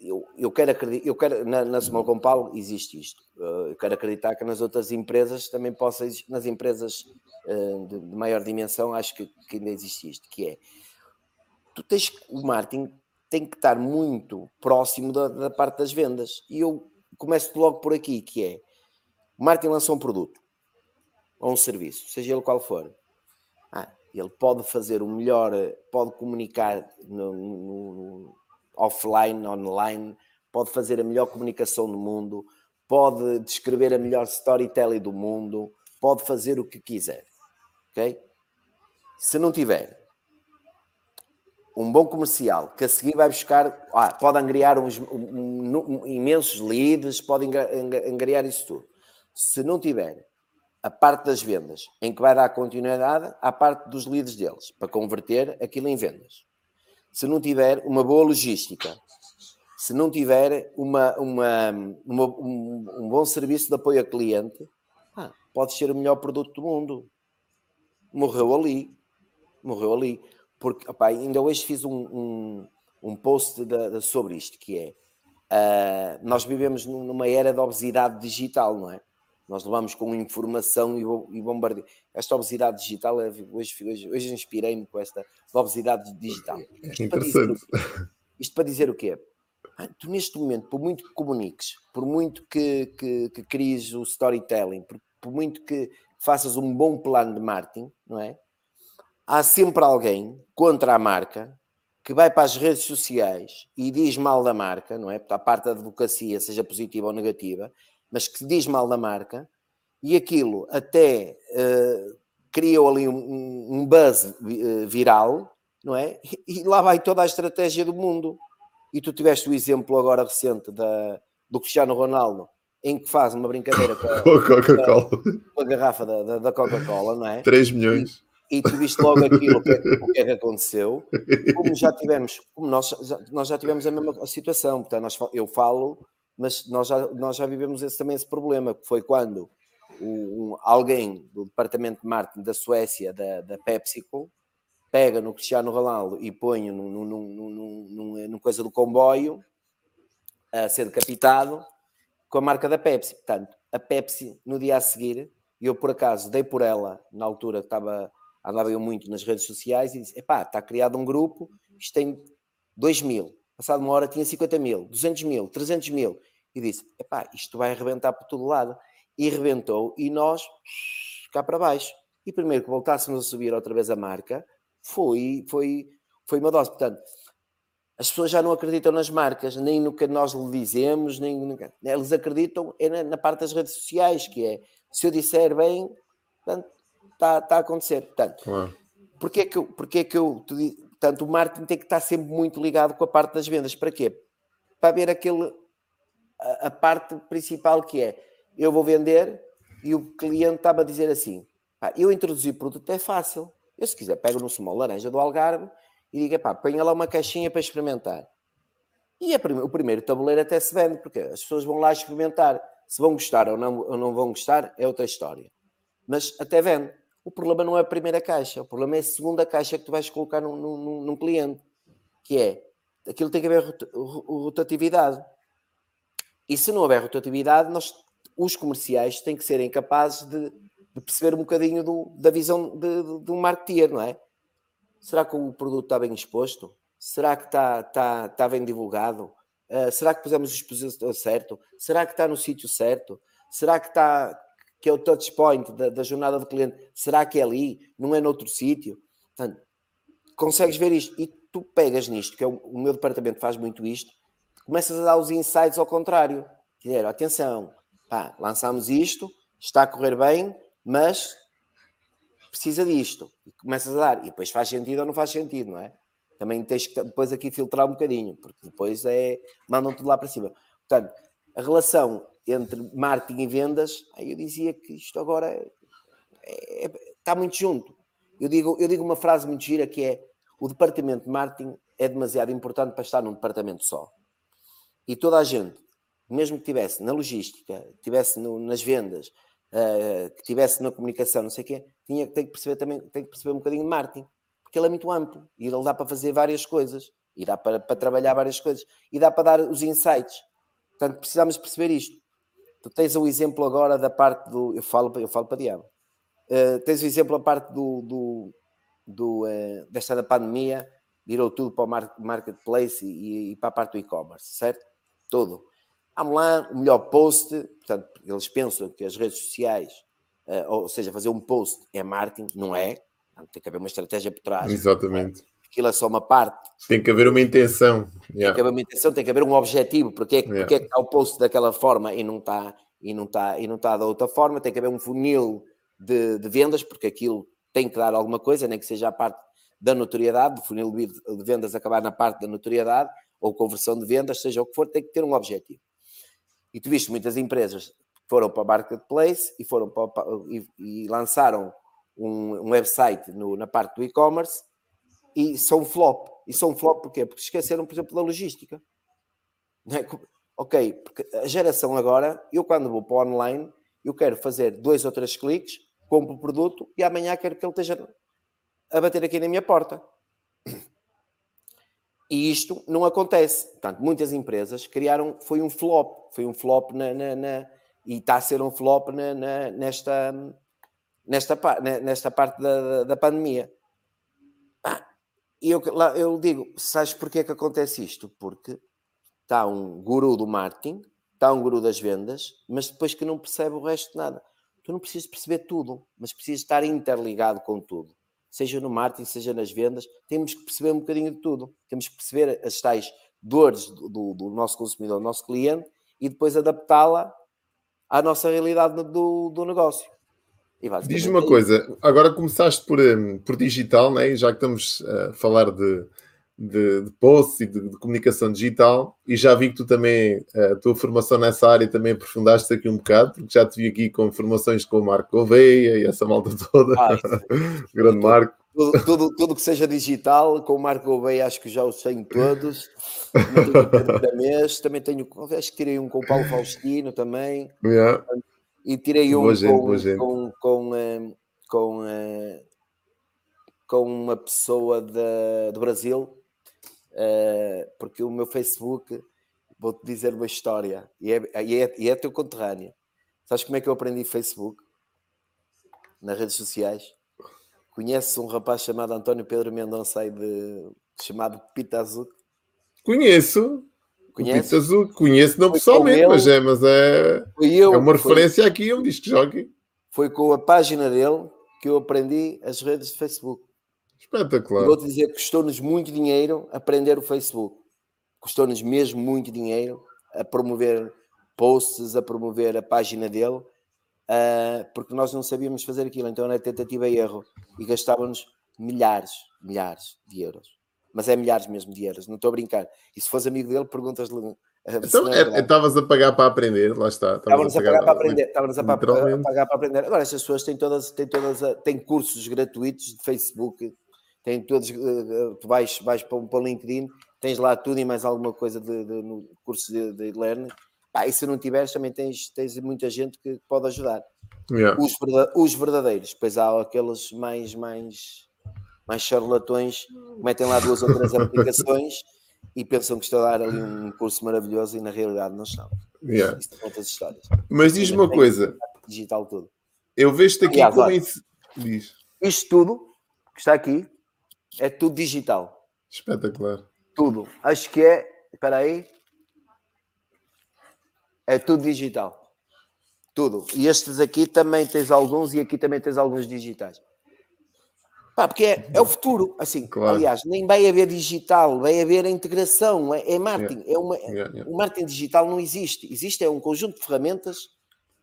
eu, eu quero acreditar, eu quero, na, na Small Compal existe isto. Eu quero acreditar que nas outras empresas também possa existir, nas empresas uh, de, de, maior dimensão, acho que, que, ainda existe isto, que é tu tens o marketing tem que estar muito próximo da, da parte das vendas. E eu começo logo por aqui, que é o marketing lançou um produto ou um serviço, seja ele qual for, ah, ele pode fazer o melhor, pode comunicar no, no, offline, online, pode fazer a melhor comunicação do mundo, pode descrever a melhor storytelling do mundo, pode fazer o que quiser, ok? Se não tiver um bom comercial que a seguir vai buscar, ah, pode angariar uns um, um, imensos leads, pode angariar isso tudo. Se não tiver a parte das vendas, em que vai dar continuidade à parte dos leads deles, para converter aquilo em vendas. Se não tiver uma boa logística, se não tiver uma, uma, uma um, um, bom serviço de apoio a cliente, ah, pode ser o melhor produto do mundo. Morreu ali. Morreu ali. Porque, opa, ainda hoje fiz um, um, um post de, de, sobre isto, que é uh, nós vivemos numa era de obesidade digital, não é? Nós levamos com informação e bombardeio. Esta obesidade digital, é, hoje, hoje, hoje inspirei-me com esta obesidade digital. Isto para, dizer, isto para dizer o quê? Ah, tu neste momento, por muito que comuniques, por muito que, que, que cries o storytelling, por, por muito que faças um bom plano de marketing, não é? Há sempre alguém contra a marca que vai para as redes sociais e diz mal da marca, não é? A parte da advocacia, seja positiva ou negativa, mas que diz mal da marca, e aquilo até uh, criou ali um, um buzz uh, viral, não é? E lá vai toda a estratégia do mundo. E tu tiveste o exemplo agora recente da, do Cristiano Ronaldo, em que faz uma brincadeira com a, Coca-Cola. com a garrafa da, da, da Coca-Cola, não é? 3 milhões. E, e tu viste logo aquilo, o que, é, o que é que aconteceu. Como já tivemos, como nós, já, nós já tivemos a mesma situação, portanto, nós, eu falo, mas nós já, nós já vivemos esse, também esse problema, que foi quando um, alguém do departamento de marketing da Suécia, da, da PepsiCo, pega no Cristiano Ronaldo e põe num, num, num, coisa do comboio a ser decapitado com a marca da Pepsi. Portanto, a Pepsi, no dia a seguir, eu por acaso dei por ela, na altura estava, andava eu muito nas redes sociais, e disse: epá, está criado um grupo, isto tem 2 mil. Passado uma hora tinha 50 mil, 200 mil, 300 mil. E disse: epá, isto vai arrebentar por todo lado. E rebentou, e nós cá para baixo. E primeiro que voltássemos a subir outra vez a marca, foi, foi, foi uma dose. Portanto, as pessoas já não acreditam nas marcas, nem no que nós lhe dizemos, nem eles acreditam é na, na, parte das redes sociais, que é se eu disser bem, portanto, está, está a acontecer. Portanto, claro. porque é que eu, porque é que eu portanto, o marketing tem que estar sempre muito ligado com a parte das vendas. Para quê? Para ver aquele a, a parte principal que é eu vou vender e o cliente estava a dizer assim: eu introduzir produto é fácil. Eu, se quiser, pego no small laranja do Algarve e diga, pá, ponha lá uma caixinha para experimentar. E é o primeiro tabuleiro até se vende, porque as pessoas vão lá experimentar. Se vão gostar ou não, ou não vão gostar, é outra história. Mas até vende. O problema não é a primeira caixa, o problema é a segunda caixa que tu vais colocar num, num, num cliente, que é aquilo tem que haver rotatividade. E se não houver rotatividade, nós, os comerciais têm que serem capazes de, de perceber um bocadinho do, da visão de, de, de um marketeer, não é? Será que o produto está bem exposto? Será que está, está, está bem divulgado? Uh, será que pusemos o expositor certo? Será que está no sítio certo? Será que está que é o touch point da, da, jornada do cliente? Será que é ali? Não é noutro sítio? Portanto, consegues ver isto e tu pegas nisto, que é o, o, meu departamento faz muito isto, começas a dar os insights ao contrário. Dizer, atenção, pá, lançamos isto, está a correr bem, mas precisa disto. E começas a dar. E depois faz sentido ou não faz sentido, não é? Também tens que depois aqui filtrar um bocadinho, porque depois é. mandam tudo lá para cima. Portanto, a relação entre marketing e vendas, aí eu dizia que isto agora é, é, está muito junto. Eu digo, eu digo uma frase muito gira que é: o departamento de marketing é demasiado importante para estar num departamento só. E toda a gente, mesmo que estivesse na logística, estivesse nas vendas, uh, que estivesse na comunicação, não sei o quê, tinha, tem que perceber também, tem que perceber um bocadinho de marketing, porque ele é muito amplo e ele dá para fazer várias coisas, e dá para, para trabalhar várias coisas, e dá para dar os insights. Portanto, precisamos perceber isto. Tu tens o exemplo agora da parte do. Eu falo, eu falo para diabo. Uh, tens o exemplo a parte do, do, do uh, desta da pandemia, virou tudo para o marketplace e, e para a parte do e-commerce, certo? Tudo. Vamos lá, o melhor post, portanto, eles pensam que as redes sociais uh, ou seja, fazer um post é marketing, não é? Tem que haver uma estratégia por trás. Exatamente. Aquilo é só uma parte. Tem que haver uma intenção. Yeah. Tem que haver uma intenção, tem que haver um objetivo. Porque é, yeah. porque é que está o post daquela forma e não está, e não está, e não está da outra forma? Tem que haver um funil de, de vendas, porque aquilo tem que dar alguma coisa, nem que seja a parte da notoriedade, do funil de vendas acabar na parte da notoriedade, ou conversão de vendas, seja o que for, tem que ter um objetivo. E tu viste muitas empresas foram para o Marketplace e, foram para, e, e lançaram um, um website no, na parte do e-commerce e são flop. E são flop porquê? Porque esqueceram, por exemplo, da logística. É? Ok, porque a geração agora, eu quando vou para o online, eu quero fazer dois ou três cliques, compro o produto e amanhã quero que ele esteja a bater aqui na minha porta. E isto não acontece. Portanto, muitas empresas criaram, foi um flop, foi um flop na, na, na e está a ser um flop na, nesta, nesta, nesta parte da, da pandemia. E eu, eu digo, sabes porquê que acontece isto? Porque está um guru do marketing, está um guru das vendas, mas depois que não percebe o resto de nada. Tu não precisas perceber tudo, mas precisas estar interligado com tudo. Seja no marketing, seja nas vendas, temos que perceber um bocadinho de tudo. Temos que perceber as tais dores do, do, do nosso consumidor, do nosso cliente, e depois adaptá-la à nossa realidade do, do negócio. Diz-me uma é coisa, agora começaste por, um, por digital, né? já que estamos a falar de, de, de posts e de, de, comunicação digital e já vi que tu também, a tua formação nessa área também aprofundaste aqui um bocado, porque já te vi aqui com formações com o Marco Gouveia e essa malta toda, ah, grande Marco. Tudo, tudo, tudo, que seja digital, com o Marco Gouveia acho que já os tenho todos, mês, também tenho, acho que tirei um com o Paulo Faustino também, yeah. E tirei um com, com, com, com, com, com uma pessoa da, do Brasil, uh, porque o meu Facebook, vou-te dizer uma história, e é, e, é, e é teu conterrâneo. Sabes como é que eu aprendi Facebook? Nas redes sociais. Conheces um rapaz chamado António Pedro Mendonça aí de, chamado Pita Azul? Conheço. Conhece? Azul, conheço não pessoalmente, mas é, mas é, eu, é uma referência foi, aqui, um disco jockey. Foi com a página dele que eu aprendi as redes de Facebook. Espetacular. Vou-te dizer que custou-nos muito dinheiro aprender o Facebook. Custou-nos mesmo muito dinheiro a promover posts, a promover a página dele, uh, porque nós não sabíamos fazer aquilo. Então era tentativa e erro. E gastávamos milhares, milhares de euros. Mas é milhares mesmo de euros, não estou a brincar. E se fores amigo dele, perguntas-lhe. Então, é estavas a pagar para aprender, lá está. Estávamos a, a pagar para aprender, estávamos a, a, pagar para aprender. Agora, estas pessoas têm todas, têm todas, têm cursos gratuitos de Facebook, tem todos, eh, eh, tu vais, vais para, para o LinkedIn, tens lá tudo e mais alguma coisa de, de no curso de, de learning. Pá, e se não tiveres, também tens, tens muita gente que pode ajudar. Yeah. Os, os verdadeiros, depois há aqueles mais, mais, mais charlatões metem lá duas ou três aplicações e pensam que estão a dar ali um curso maravilhoso e na realidade não estão. Yeah. outras histórias. Mas diz-me uma coisa: digital tudo. Eu vejo-te aqui Aliás, como. Isso... Diz. Isto tudo que está aqui é tudo digital. Espetacular. Tudo. Acho que é. Espera aí. É tudo digital. Tudo. E estes aqui também tens alguns e aqui também tens alguns digitais. Pá, porque é, é o futuro. Assim, claro. aliás, nem vai haver digital, vai haver a integração, é, é marketing. Yeah. É uma, yeah, yeah. O marketing digital não existe. Existe é um conjunto de ferramentas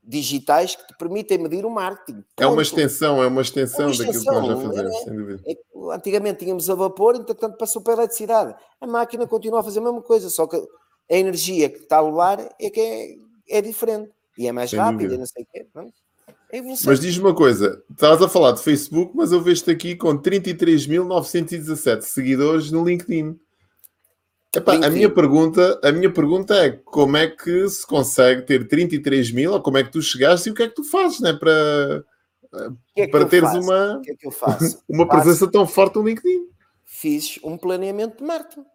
digitais que te permitem medir o marketing. Pronto. É uma extensão, é uma extensão, é uma extensão daquilo que nós já fazemos, é, sem dúvida. É, antigamente tínhamos a vapor, entretanto passou para a eletricidade. A máquina continua a fazer a mesma coisa, só que a energia que está no ar é que é, é diferente. E é mais sem rápida, não sei o quê. É mas diz-me uma coisa, estás a falar de Facebook, mas eu vejo-te aqui com 33.917 seguidores no LinkedIn. Epá, a, minha pergunta, a minha pergunta é como é que se consegue ter 33 mil ou como é que tu chegaste e o que é que tu fazes né, para, é para teres faço? uma, que é que uma presença tão forte no LinkedIn? Fiz um planeamento de marketing,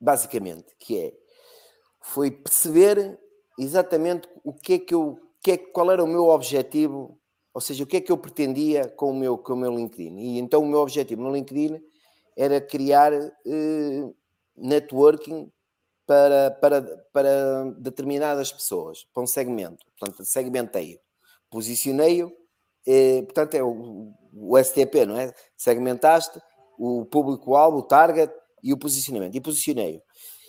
basicamente, que é foi perceber exatamente o que é que eu, que é, qual era o meu objetivo, ou seja, o que é que eu pretendia com o meu, com o meu LinkedIn. E então o meu objetivo no LinkedIn era criar eh, networking para, para, para determinadas pessoas, para um segmento. Portanto, segmentei-o, posicionei-o, eh, portanto, é o, o STP, não é? Segmentaste o público-alvo, o target e o posicionamento. E posicionei-o.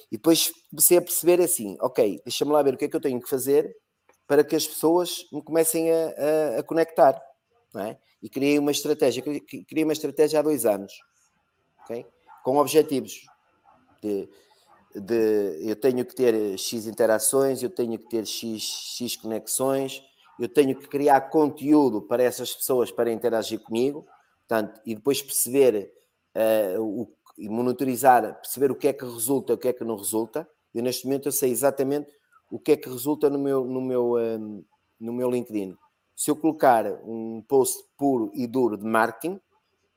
E depois comecei a perceber assim: ok, deixa-me lá ver o que é que eu tenho que fazer para que as pessoas me comecem a, a, a conectar. É? E criei uma estratégia. Criei uma estratégia há dois anos, okay? com objetivos de, de, eu tenho que ter X interações, eu tenho que ter X, X conexões, eu tenho que criar conteúdo para essas pessoas para interagir comigo, portanto, e depois perceber uh, o, e monitorizar, perceber o que é que resulta, o que é que não resulta. Eu neste momento eu sei exatamente o que é que resulta no meu, no meu, um, no meu LinkedIn. Se eu colocar um post puro e duro de marketing,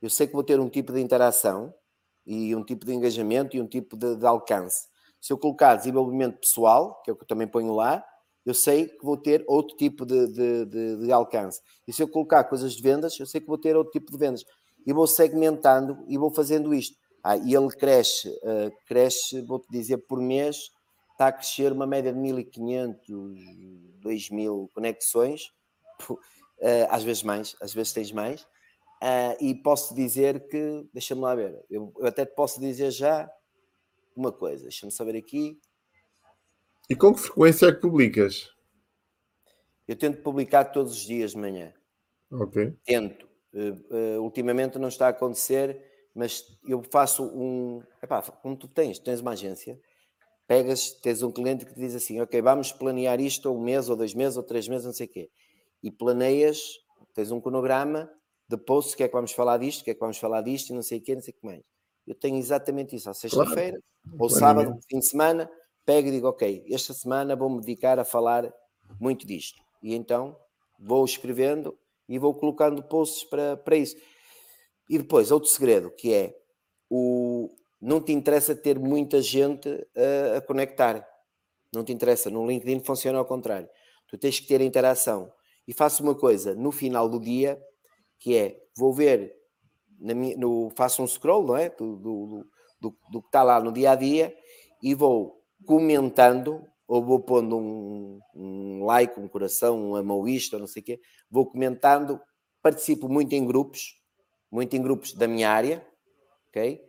eu sei que vou ter um tipo de interação, e um tipo de engajamento e um tipo de, de alcance. Se eu colocar desenvolvimento pessoal, que é o que eu também ponho lá, eu sei que vou ter outro tipo de, de, de, de, alcance. E se eu colocar coisas de vendas, eu sei que vou ter outro tipo de vendas. E vou segmentando e vou fazendo isto. Ah, e ele cresce, uh, cresce, vou-te dizer, por mês, está a crescer uma média de 1.500, 2.000 conexões, uh, às vezes mais, às vezes tens mais. Uh, e posso dizer que, deixa-me lá ver, eu, eu, até te posso dizer já uma coisa, deixa-me saber aqui. E com que frequência é que publicas? Eu tento publicar todos os dias de manhã. Ok. Tento. Uh, uh, ultimamente não está a acontecer, mas eu faço um. Epá, como tu tens, tens uma agência, pegas, tens um cliente que te diz assim: Ok, vamos planear isto um mês, ou dois meses, ou três meses, não sei o quê. E planeias, tens um cronograma de posts, que é que vamos falar disto, que é que vamos falar disto, e não sei o quê, não sei o que mais. Eu tenho exatamente isso. À sexta-feira, claro. ou sábado, fim de semana, pego e digo: Ok, esta semana vou-me dedicar a falar muito disto. E então vou escrevendo e vou colocando posts para, para isso. E depois, outro segredo, que é o não te interessa ter muita gente a, a conectar. Não te interessa. No LinkedIn funciona ao contrário. Tu tens que ter interação. E faço uma coisa no final do dia, que é, vou ver, minha, no, faço um scroll, não é? Do, do, do, do que está lá no dia a dia e vou comentando ou vou pondo um, um like, um coração, um amaoísta, não sei o quê, vou comentando, participo muito em grupos, muito em grupos da minha área, ok?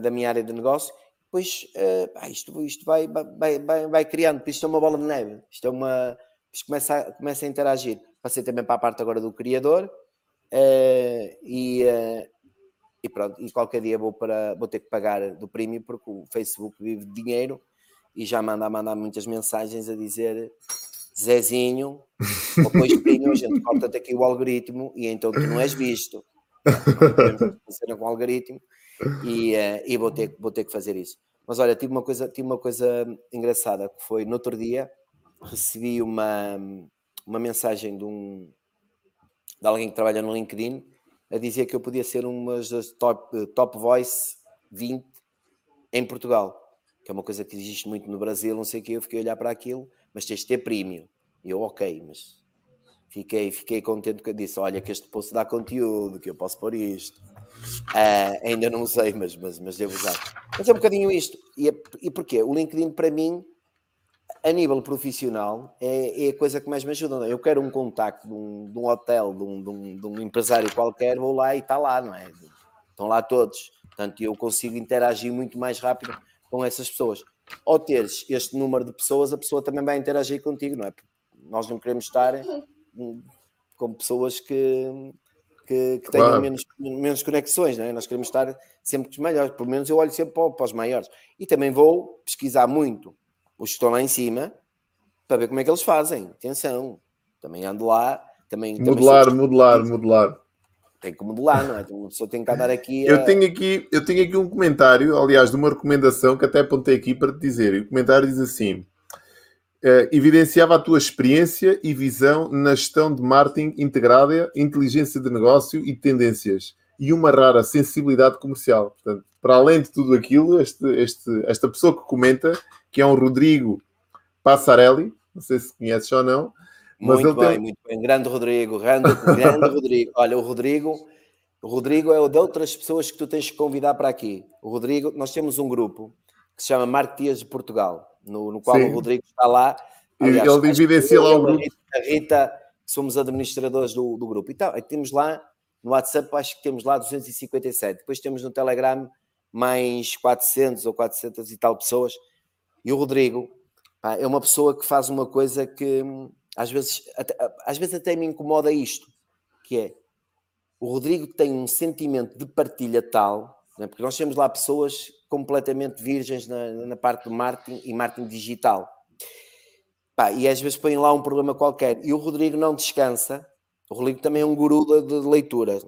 Da, minha área de negócio, pois uh, isto, isto vai, vai, vai, vai criando, isto é uma bola de neve, isto é uma. Isto começa a, começa a interagir. Passei também para a parte agora do criador uh, e, uh, e pronto, e qualquer dia vou, para, vou ter que pagar do prémio porque o Facebook vive de dinheiro e já manda a mandar muitas mensagens a dizer Zezinho, depois Pinho, gente corta-te aqui o algoritmo e então tu não és visto. Não com o algoritmo e, uh, e vou, ter, vou ter que fazer isso. Mas olha, tive uma coisa, tive uma coisa engraçada que foi no outro dia recebi uma, uma mensagem de, um, de alguém que trabalha no LinkedIn a dizer que eu podia ser uma das top, top voice 20 em Portugal que é uma coisa que existe muito no Brasil, não sei o que, eu fiquei a olhar para aquilo, mas tens de ter prémio. E eu, ok, mas fiquei, fiquei contente que eu disse, olha que este posso dar conteúdo, que eu posso pôr isto. Uh, ainda não usei, mas, mas, mas devo usar. Mas é um bocadinho isto. E, é, e porquê? O LinkedIn, para mim, a nível profissional, é, é, a coisa que mais me ajuda. Eu quero um contacto de um, de um hotel, de um, de, um, de um, empresário qualquer, vou lá e está lá, não é? Estão lá todos. Portanto, eu consigo interagir muito mais rápido com essas pessoas. Ao teres este número de pessoas, a pessoa também vai interagir contigo, não é? Nós não queremos estar com pessoas que, que, que tenham menos, menos conexões, não é? Nós queremos estar sempre com os maiores, pelo menos eu olho sempre para, para os maiores. E também vou pesquisar muito os que estão lá em cima para ver como é que eles fazem. Atenção, também ando lá. Também, modelar, também modelar, modelar tem que modelar, não é? Uma pessoa tem que andar aqui. A... Eu, tenho aqui eu tenho aqui um comentário, aliás, de uma recomendação que até apontei aqui para te dizer. E o comentário diz assim: uh, evidenciava a tua experiência e visão na gestão de marketing integrada, inteligência de negócio e tendências, e uma rara sensibilidade comercial. Portanto, para além de tudo aquilo, este, este, esta pessoa que comenta, que é um Rodrigo Passarelli, não sei se conheces ou não, mas muito bem, tem... muito bem. Grande Rodrigo, grande, grande Rodrigo. Olha, o Rodrigo, o Rodrigo é o de outras pessoas que tu tens que convidar para aqui. O Rodrigo, nós temos um grupo que se chama Marquês de Portugal, no, no qual Sim. o Rodrigo está lá. Aliás, ele evidencia lá o grupo. A Rita, somos administradores do, do grupo. Então, temos lá no WhatsApp, acho que temos lá 257. Depois temos no Telegram mais 400 ou 400 e tal pessoas. E o Rodrigo pá, é uma pessoa que faz uma coisa que às vezes, até, às vezes até me incomoda isto, que é o Rodrigo tem um sentimento de partilha tal, né, porque nós temos lá pessoas completamente virgens na, na parte do marketing e marketing digital. Pá, e às vezes põem lá um problema qualquer. E o Rodrigo não descansa. O Rodrigo também é um guru de, leitura.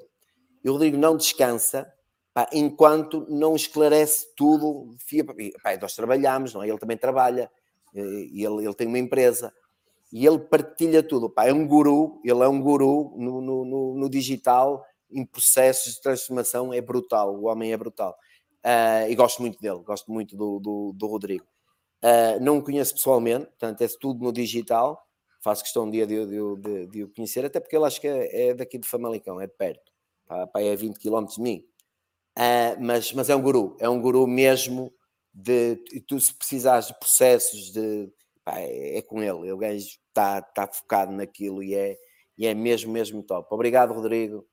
E o Rodrigo não descansa pá, enquanto não esclarece tudo. Pá, nós trabalhamos, não é? ele também trabalha. E ele, ele tem uma empresa e ele partilha tudo. Pá, é um guru, ele é um guru no, no, no, no digital, em processos de transformação, é brutal, o homem é brutal. Uh, e gosto muito dele, gosto muito do, do, do Rodrigo. Uh, não o conheço pessoalmente, portanto, é tudo no digital. Faço questão um dia de, de, de, de o conhecer, até porque ele acho que é, é daqui de Famalicão, é de perto, pá, é 20 km de mim. Uh, mas, mas é um guru, é um guru mesmo de tu se precisares de processos de pá, é, é, com ele, o gajo está tá focado naquilo e é, e é mesmo, mesmo top. Obrigado, Rodrigo.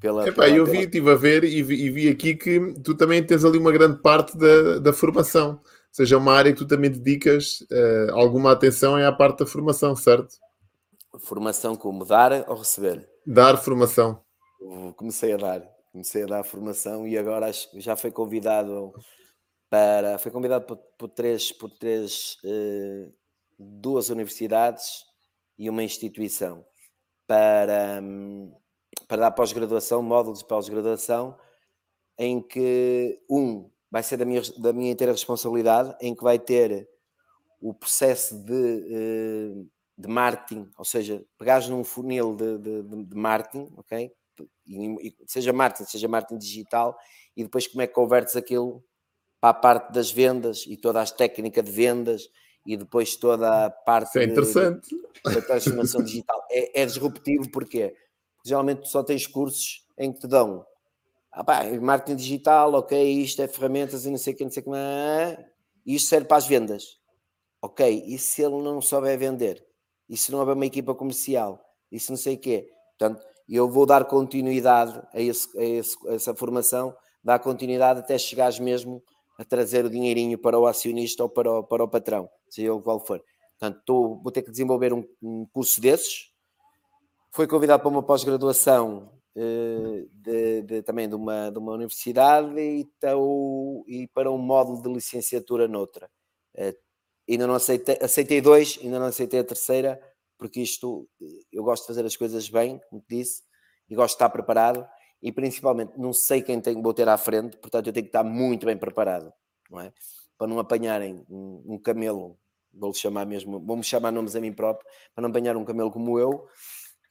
Pela, Epá, pela, eu vi, estive a ver e vi, e vi, aqui que tu também tens ali uma grande parte da, da formação, ou seja, uma área que tu também dedicas uh, alguma atenção é a parte da formação, certo? Formação como dar ou receber? Dar formação. Comecei a dar. comecei a dar formação e agora já foi convidado para foi convidado por, por três por três uh, duas universidades e uma instituição para um, para dar pós-graduação módulos de pós-graduação em que um vai ser da minha da minha inteira responsabilidade em que vai ter o processo de, uh, de marketing, ou seja, pegares num funil de, de, de marketing, ok? E, seja marketing, seja marketing digital, e depois como é que convertes aquilo para a parte das vendas e toda a técnica de vendas e depois toda a parte é interessante. da transformação digital. É, é, disruptivo porque geralmente só tens cursos em que te dão ah, pá, marketing digital, ok, isto é ferramentas e não sei o que, não sei como é, e isto serve para as vendas. Ok, e se ele não souber vender? E se não houver uma equipa comercial? E se não sei o quê? Portanto, eu vou dar continuidade a, esse, a, esse, a essa formação, dar continuidade até chegares mesmo a trazer o dinheirinho para o acionista ou para o, para o patrão, seja ele qual for. Portanto, tô, vou ter que desenvolver um, um curso desses. Foi convidado para uma pós-graduação eh, de, de, também de uma, de uma universidade e, tô, e para um módulo de licenciatura noutra. Eh, ainda não aceitei, aceitei dois, ainda não aceitei a terceira, porque isto eu gosto de fazer as coisas bem, como disse, e gosto de estar preparado e principalmente não sei quem tem, vou ter à frente, portanto eu tenho que estar muito bem preparado, não é? Para não apanharem um, um camelo, vou-lhe chamar mesmo, vou-me chamar nomes a mim próprio, para não apanhar um camelo como eu,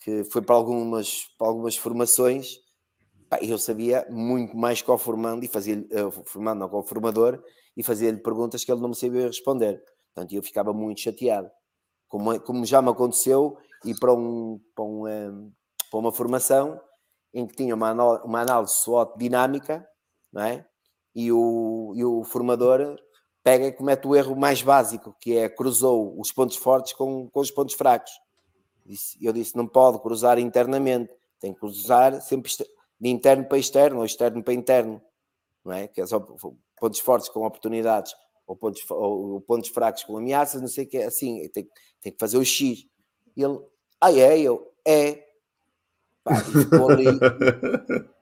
que foi para algumas, para algumas formações, pá, eu sabia muito mais que o formando e fazia uh, formando não, com o formador e fazia-lhe perguntas que ele não me sabia responder. Portanto, eu ficava muito chateado. Como, como já me aconteceu, e para, um, para, um, eh, para uma formação em que tinha uma, uma análise SWOT dinâmica, não é? E o, e o formador pega e comete o erro mais básico, que é cruzou os pontos fortes com, com os pontos fracos. Eu disse, não pode cruzar internamente, tem que cruzar sempre de interno para externo, ou externo para interno, não é? Que é só pontos fortes com oportunidades, ou pontos, ou pontos fracos com ameaças, não sei o que, é assim, tem, tem que fazer o X. E ele, ah é, eu, é, Pá, ali.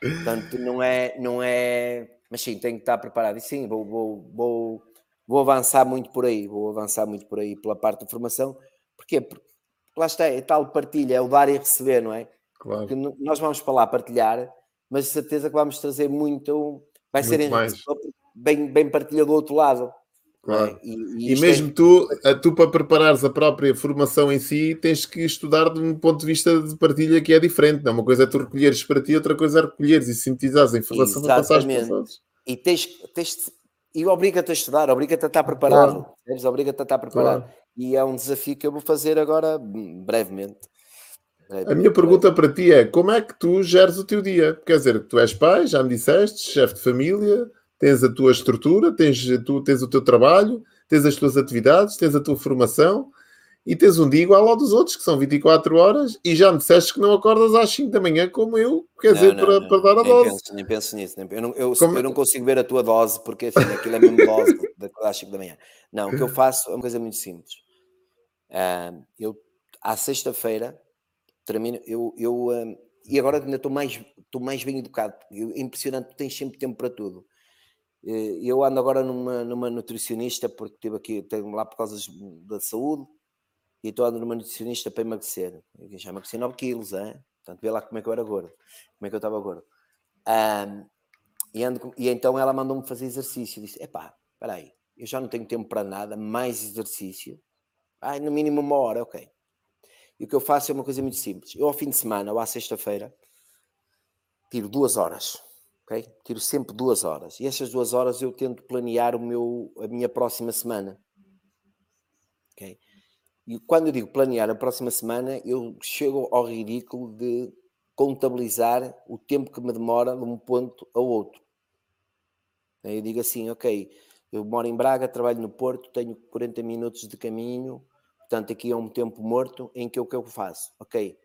Portanto, não é, não é. Mas sim, tenho que estar preparado. E sim, vou, vou, vou, vou avançar muito por aí, vou avançar muito por aí pela parte de formação. Porquê? Porque lá está, é tal partilha, é o dar e receber, não é? Claro. Porque nós vamos para lá partilhar, mas de certeza que vamos trazer muito. Vai muito ser bem, bem partilha do outro lado. Claro. É? E, e, e mesmo é... tu, tu, para preparares a própria formação em si, tens que estudar de um ponto de vista de partilha que é diferente. Não? Uma coisa é tu recolheres para ti, outra coisa é recolheres e sintetizares a informação para passares para E tens, tens e obriga-te a estudar, obriga-te a estar preparado. Claro. Obriga-te a estar preparado. Claro. E é um desafio que eu vou fazer agora brevemente. A minha pergunta para ti é: como é que tu geres o teu dia? Quer dizer, tu és pai, já me disseste, chefe de família, tens a tua estrutura, tens, tu tens o teu trabalho, tens as tuas atividades, tens a tua formação e tens um dia igual ao dos outros, que são 24 horas, e já me disseste que não acordas às 5 da manhã como eu, quer não, dizer, não, para, não, para, dar a nem dose. Penso, nem penso nisso, nem, eu, não, eu, como... eu, não, consigo ver a tua dose, porque enfim, aquilo é mesmo dose de acordar às 5 da manhã. Não, o que eu faço é uma coisa muito simples. Uh, eu, à sexta-feira, termino, eu, eu uh, e agora ainda estou mais, estou mais bem educado. É impressionante, tu tens sempre tempo para tudo. Eh, eu ando agora numa, numa nutricionista, porque tive aqui, tenho lá por causa da saúde, e estou andando numa nutricionista para emagrecer. Eu já emagreci 9 quilos, hein? portanto vê lá como é que eu era gordo, como é que eu estava gordo. Um, e, ando, e então ela mandou-me fazer exercício. Disse: Epá, espera aí, eu já não tenho tempo para nada, mais exercício. Ai, no mínimo uma hora, ok. E o que eu faço é uma coisa muito simples. Eu, ao fim de semana ou à sexta-feira, tiro duas horas ok? Tiro sempre duas horas e essas duas horas eu tento planear o meu, a minha próxima semana, ok? E quando eu digo planear a próxima semana, eu chego ao ridículo de contabilizar o tempo que me demora de um ponto ao outro. Eu digo assim, ok, eu moro em Braga, trabalho no Porto, tenho 40 minutos de caminho, portanto aqui é um tempo morto em que o que eu faço? Ok,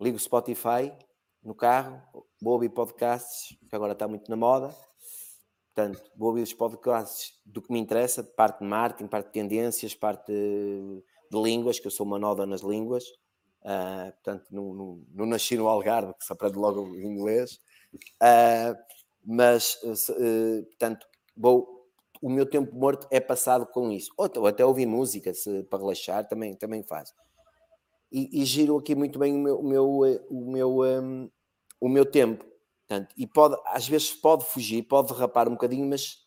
ligo o Spotify, no carro, vou ouvir podcasts, que agora está muito na moda. Portanto, vou ouvir os podcasts do que me interessa, parte de marketing, parte de tendências, parte de, de línguas, que eu sou uma noda nas línguas. Uh, portanto, não, não, não, nasci no Algarve, que se aprende logo inglês. Uh, mas, uh, portanto, vou, o meu tempo morto é passado com isso. Ou, ou até ouvir música, se, para relaxar, também, também faço. E, e giro aqui muito bem o meu, o meu, o meu, um, o meu tempo. Portanto, e pode, às vezes pode fugir, pode derrapar um bocadinho, mas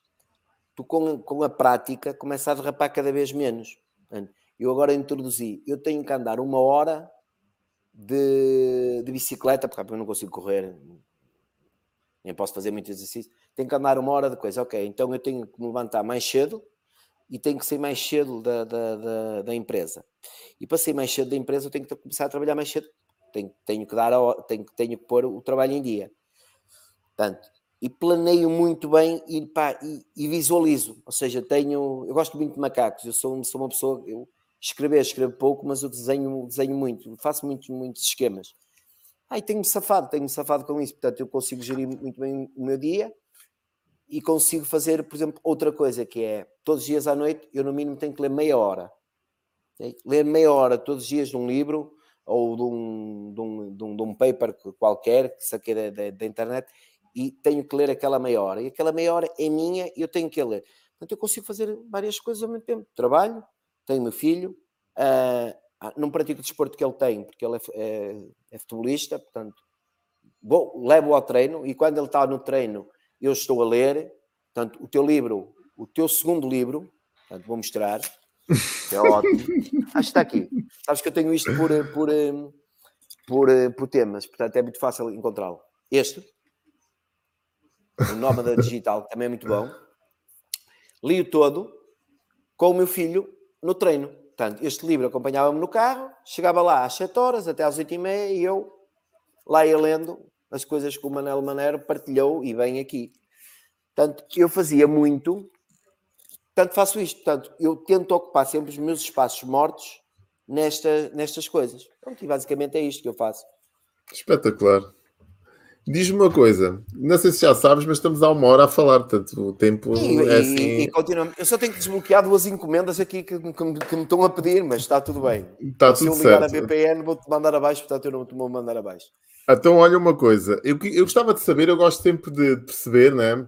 tu com, com a prática começa a derrapar cada vez menos. Portanto, eu agora introduzi, eu tenho que andar uma hora de, de bicicleta, porque eu não consigo correr, nem posso fazer muito exercício, tenho que andar uma hora de coisa, ok, então eu tenho que me levantar mais cedo e tenho que sair mais cedo da, da, da, da empresa. E para sair mais cedo da empresa eu tenho que começar a trabalhar mais cedo, tenho, tenho, que, dar a, tenho, tenho que pôr o trabalho em dia. Portanto, e planeio muito bem e, pá, e, e, visualizo, ou seja, tenho, eu gosto muito de macacos, eu sou, sou uma pessoa, eu escrever, escrevo pouco, mas eu desenho, desenho muito, faço muitos, muitos esquemas. Ai, tenho-me safado, tenho-me safado com isso, portanto eu consigo gerir muito bem o meu dia e consigo fazer, por exemplo, outra coisa que é, todos os dias à noite, eu no mínimo tenho que ler meia hora. Ler meia hora todos os dias de um livro ou de um, de um, de um, de um paper qualquer que saquei da, da, da, internet e tenho que ler aquela meia hora. E aquela meia hora é minha e eu tenho que ler. Portanto, eu consigo fazer várias coisas ao mesmo tempo. Trabalho, tenho meu filho, uh, não pratico o desporto que ele tem, porque ele é, é, é futebolista, portanto, vou, levo ao treino e quando ele está no treino eu estou a ler, portanto, o teu livro, o teu segundo livro, portanto, vou mostrar, é ótimo. Acho que está aqui. Sabes que eu tenho isto por, por, por, por temas, portanto é muito fácil encontrá-lo. Este, o Nómada Digital, também é muito bom. Li-o todo com o meu filho no treino. Portanto, este livro acompanhava-me no carro, chegava lá às 7 horas, até às 8 e meia, e eu lá ia lendo as coisas que o Manel Manero partilhou e vem aqui. Portanto, eu fazia muito, portanto, faço isto. Portanto, eu tento ocupar sempre os meus espaços mortos nesta, nestas coisas. Pronto, e basicamente é isto que eu faço. Espetacular. Diz-me uma coisa, não sei se já sabes, mas estamos há uma hora a falar, portanto o tempo e, é assim. E, e continuamos. Eu só tenho que desbloquear duas encomendas aqui que, que, que, me estão a pedir, mas está tudo bem. Está tudo se eu ligar certo. a VPN, vou-te mandar abaixo, portanto eu não te vou mandar abaixo. Então, olha uma coisa, eu, eu gostava de saber, eu gosto sempre de perceber, né?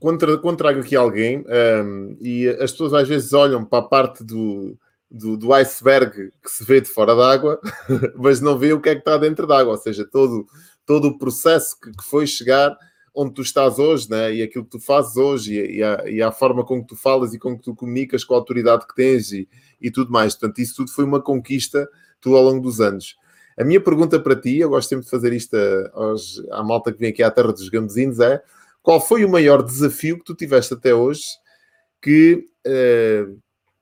Quando, quando trago aqui alguém um, e as pessoas às vezes olham para a parte do, do, do iceberg que se vê de fora d'água, mas não vê o que é que está dentro d'água, ou seja, todo todo o processo que, que foi chegar onde tu estás hoje, né? e aquilo que tu fazes hoje, e, e, a, e, a, forma com que tu falas e com que tu comunicas com a autoridade que tens e, e tudo mais. Portanto, isso tudo foi uma conquista tu ao longo dos anos. A minha pergunta para ti, eu gosto sempre de fazer isto aos, à malta que vem aqui à Terra dos Gambezinhos, é qual foi o maior desafio que tu tiveste até hoje que eh,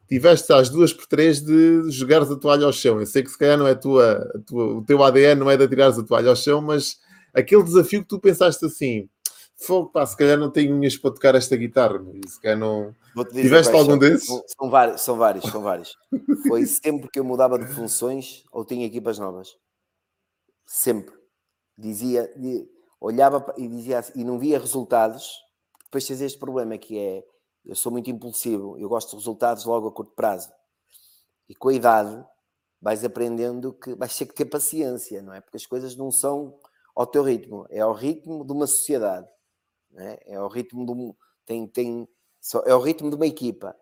tiveste às duas por três de jogares a toalha ao chão. Eu sei que se calhar não é tua, tua, o teu ADN não é de atirares a toalha ao chão, mas aquele desafio que tu pensaste assim, fogo, pá, se calhar não tenho unhas para tocar esta guitarra, se calhar não. Tiveste algum desses? São vários, são vários, são vários. Foi sempre que eu mudava de funções ou tinha equipas novas. Sempre. Dizia, olhava e dizia assim, e não via resultados. Depois tens este problema que é eu sou muito impulsivo, eu gosto de resultados logo a curto prazo. E com a idade vais aprendendo que vais ter que ter paciência, não é? Porque as coisas não são ao teu ritmo, é ao ritmo de uma sociedade, é? é ao ritmo de um, tem, tem, é ao ritmo de uma equipa.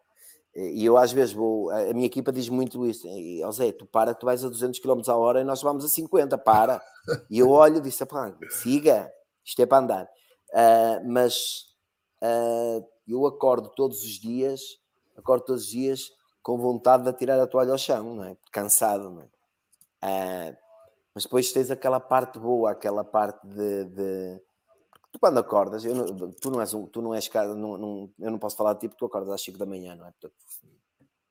E eu às vezes vou, a minha equipa diz muito isso, e, Zé, tu para, tu vais a 200 km a hora e nós vamos a 50, para. E eu olho e disse, siga, isto é para andar. Uh, mas uh, eu acordo todos os dias, acordo todos os dias com vontade de atirar a toalha ao chão, não é? Cansado, não é? Ah, mas depois tens aquela parte boa, aquela parte de. de... Tu quando acordas, não, tu não és um, tu não és cara, não, não, eu não posso falar de ti porque tu acordas às 5 da manhã, não é? Portanto,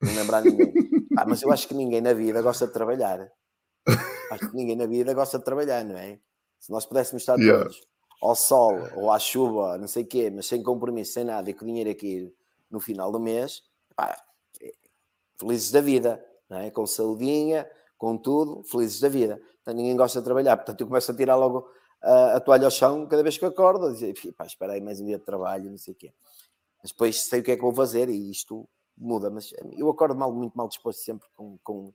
não lembrar ninguém. Ah, mas eu acho que ninguém na vida gosta de trabalhar. Acho que ninguém na vida gosta de trabalhar, não é? Se nós pudéssemos estar yeah. todos ao sol ou à chuva, não sei o quê, mas sem compromisso, sem nada, e com dinheiro aqui no final do mês, pá, felizes da vida, não é? com saudinha, com tudo, felizes da vida. Então, ninguém gosta de trabalhar, portanto eu começo a tirar logo a, a toalha ao chão cada vez que acordo, a dizer, pá, espera aí mais um dia de trabalho, não sei o quê. Mas depois sei o que é que vou fazer e isto muda, mas eu acordo mal, muito mal disposto sempre com, com,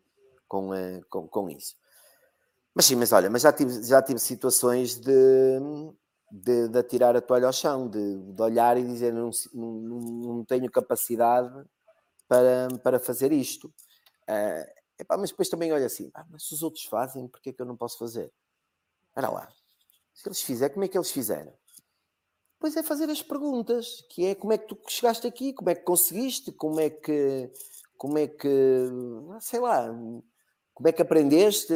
com, eh, com, com isso. Mas sim, mas olha, mas já tive, já tive situações de, de, de atirar a toalha ao chão, de, de olhar e dizer não, não, não tenho capacidade para, para fazer isto. Uh, epá, mas depois também olha assim, ah, mas se os outros fazem, porquê é que eu não posso fazer? Olha lá, se eles fizerem, como é que eles fizeram? Pois é fazer as perguntas, que é como é que tu chegaste aqui, como é que conseguiste, como é que, como é que, sei lá, como é que aprendeste,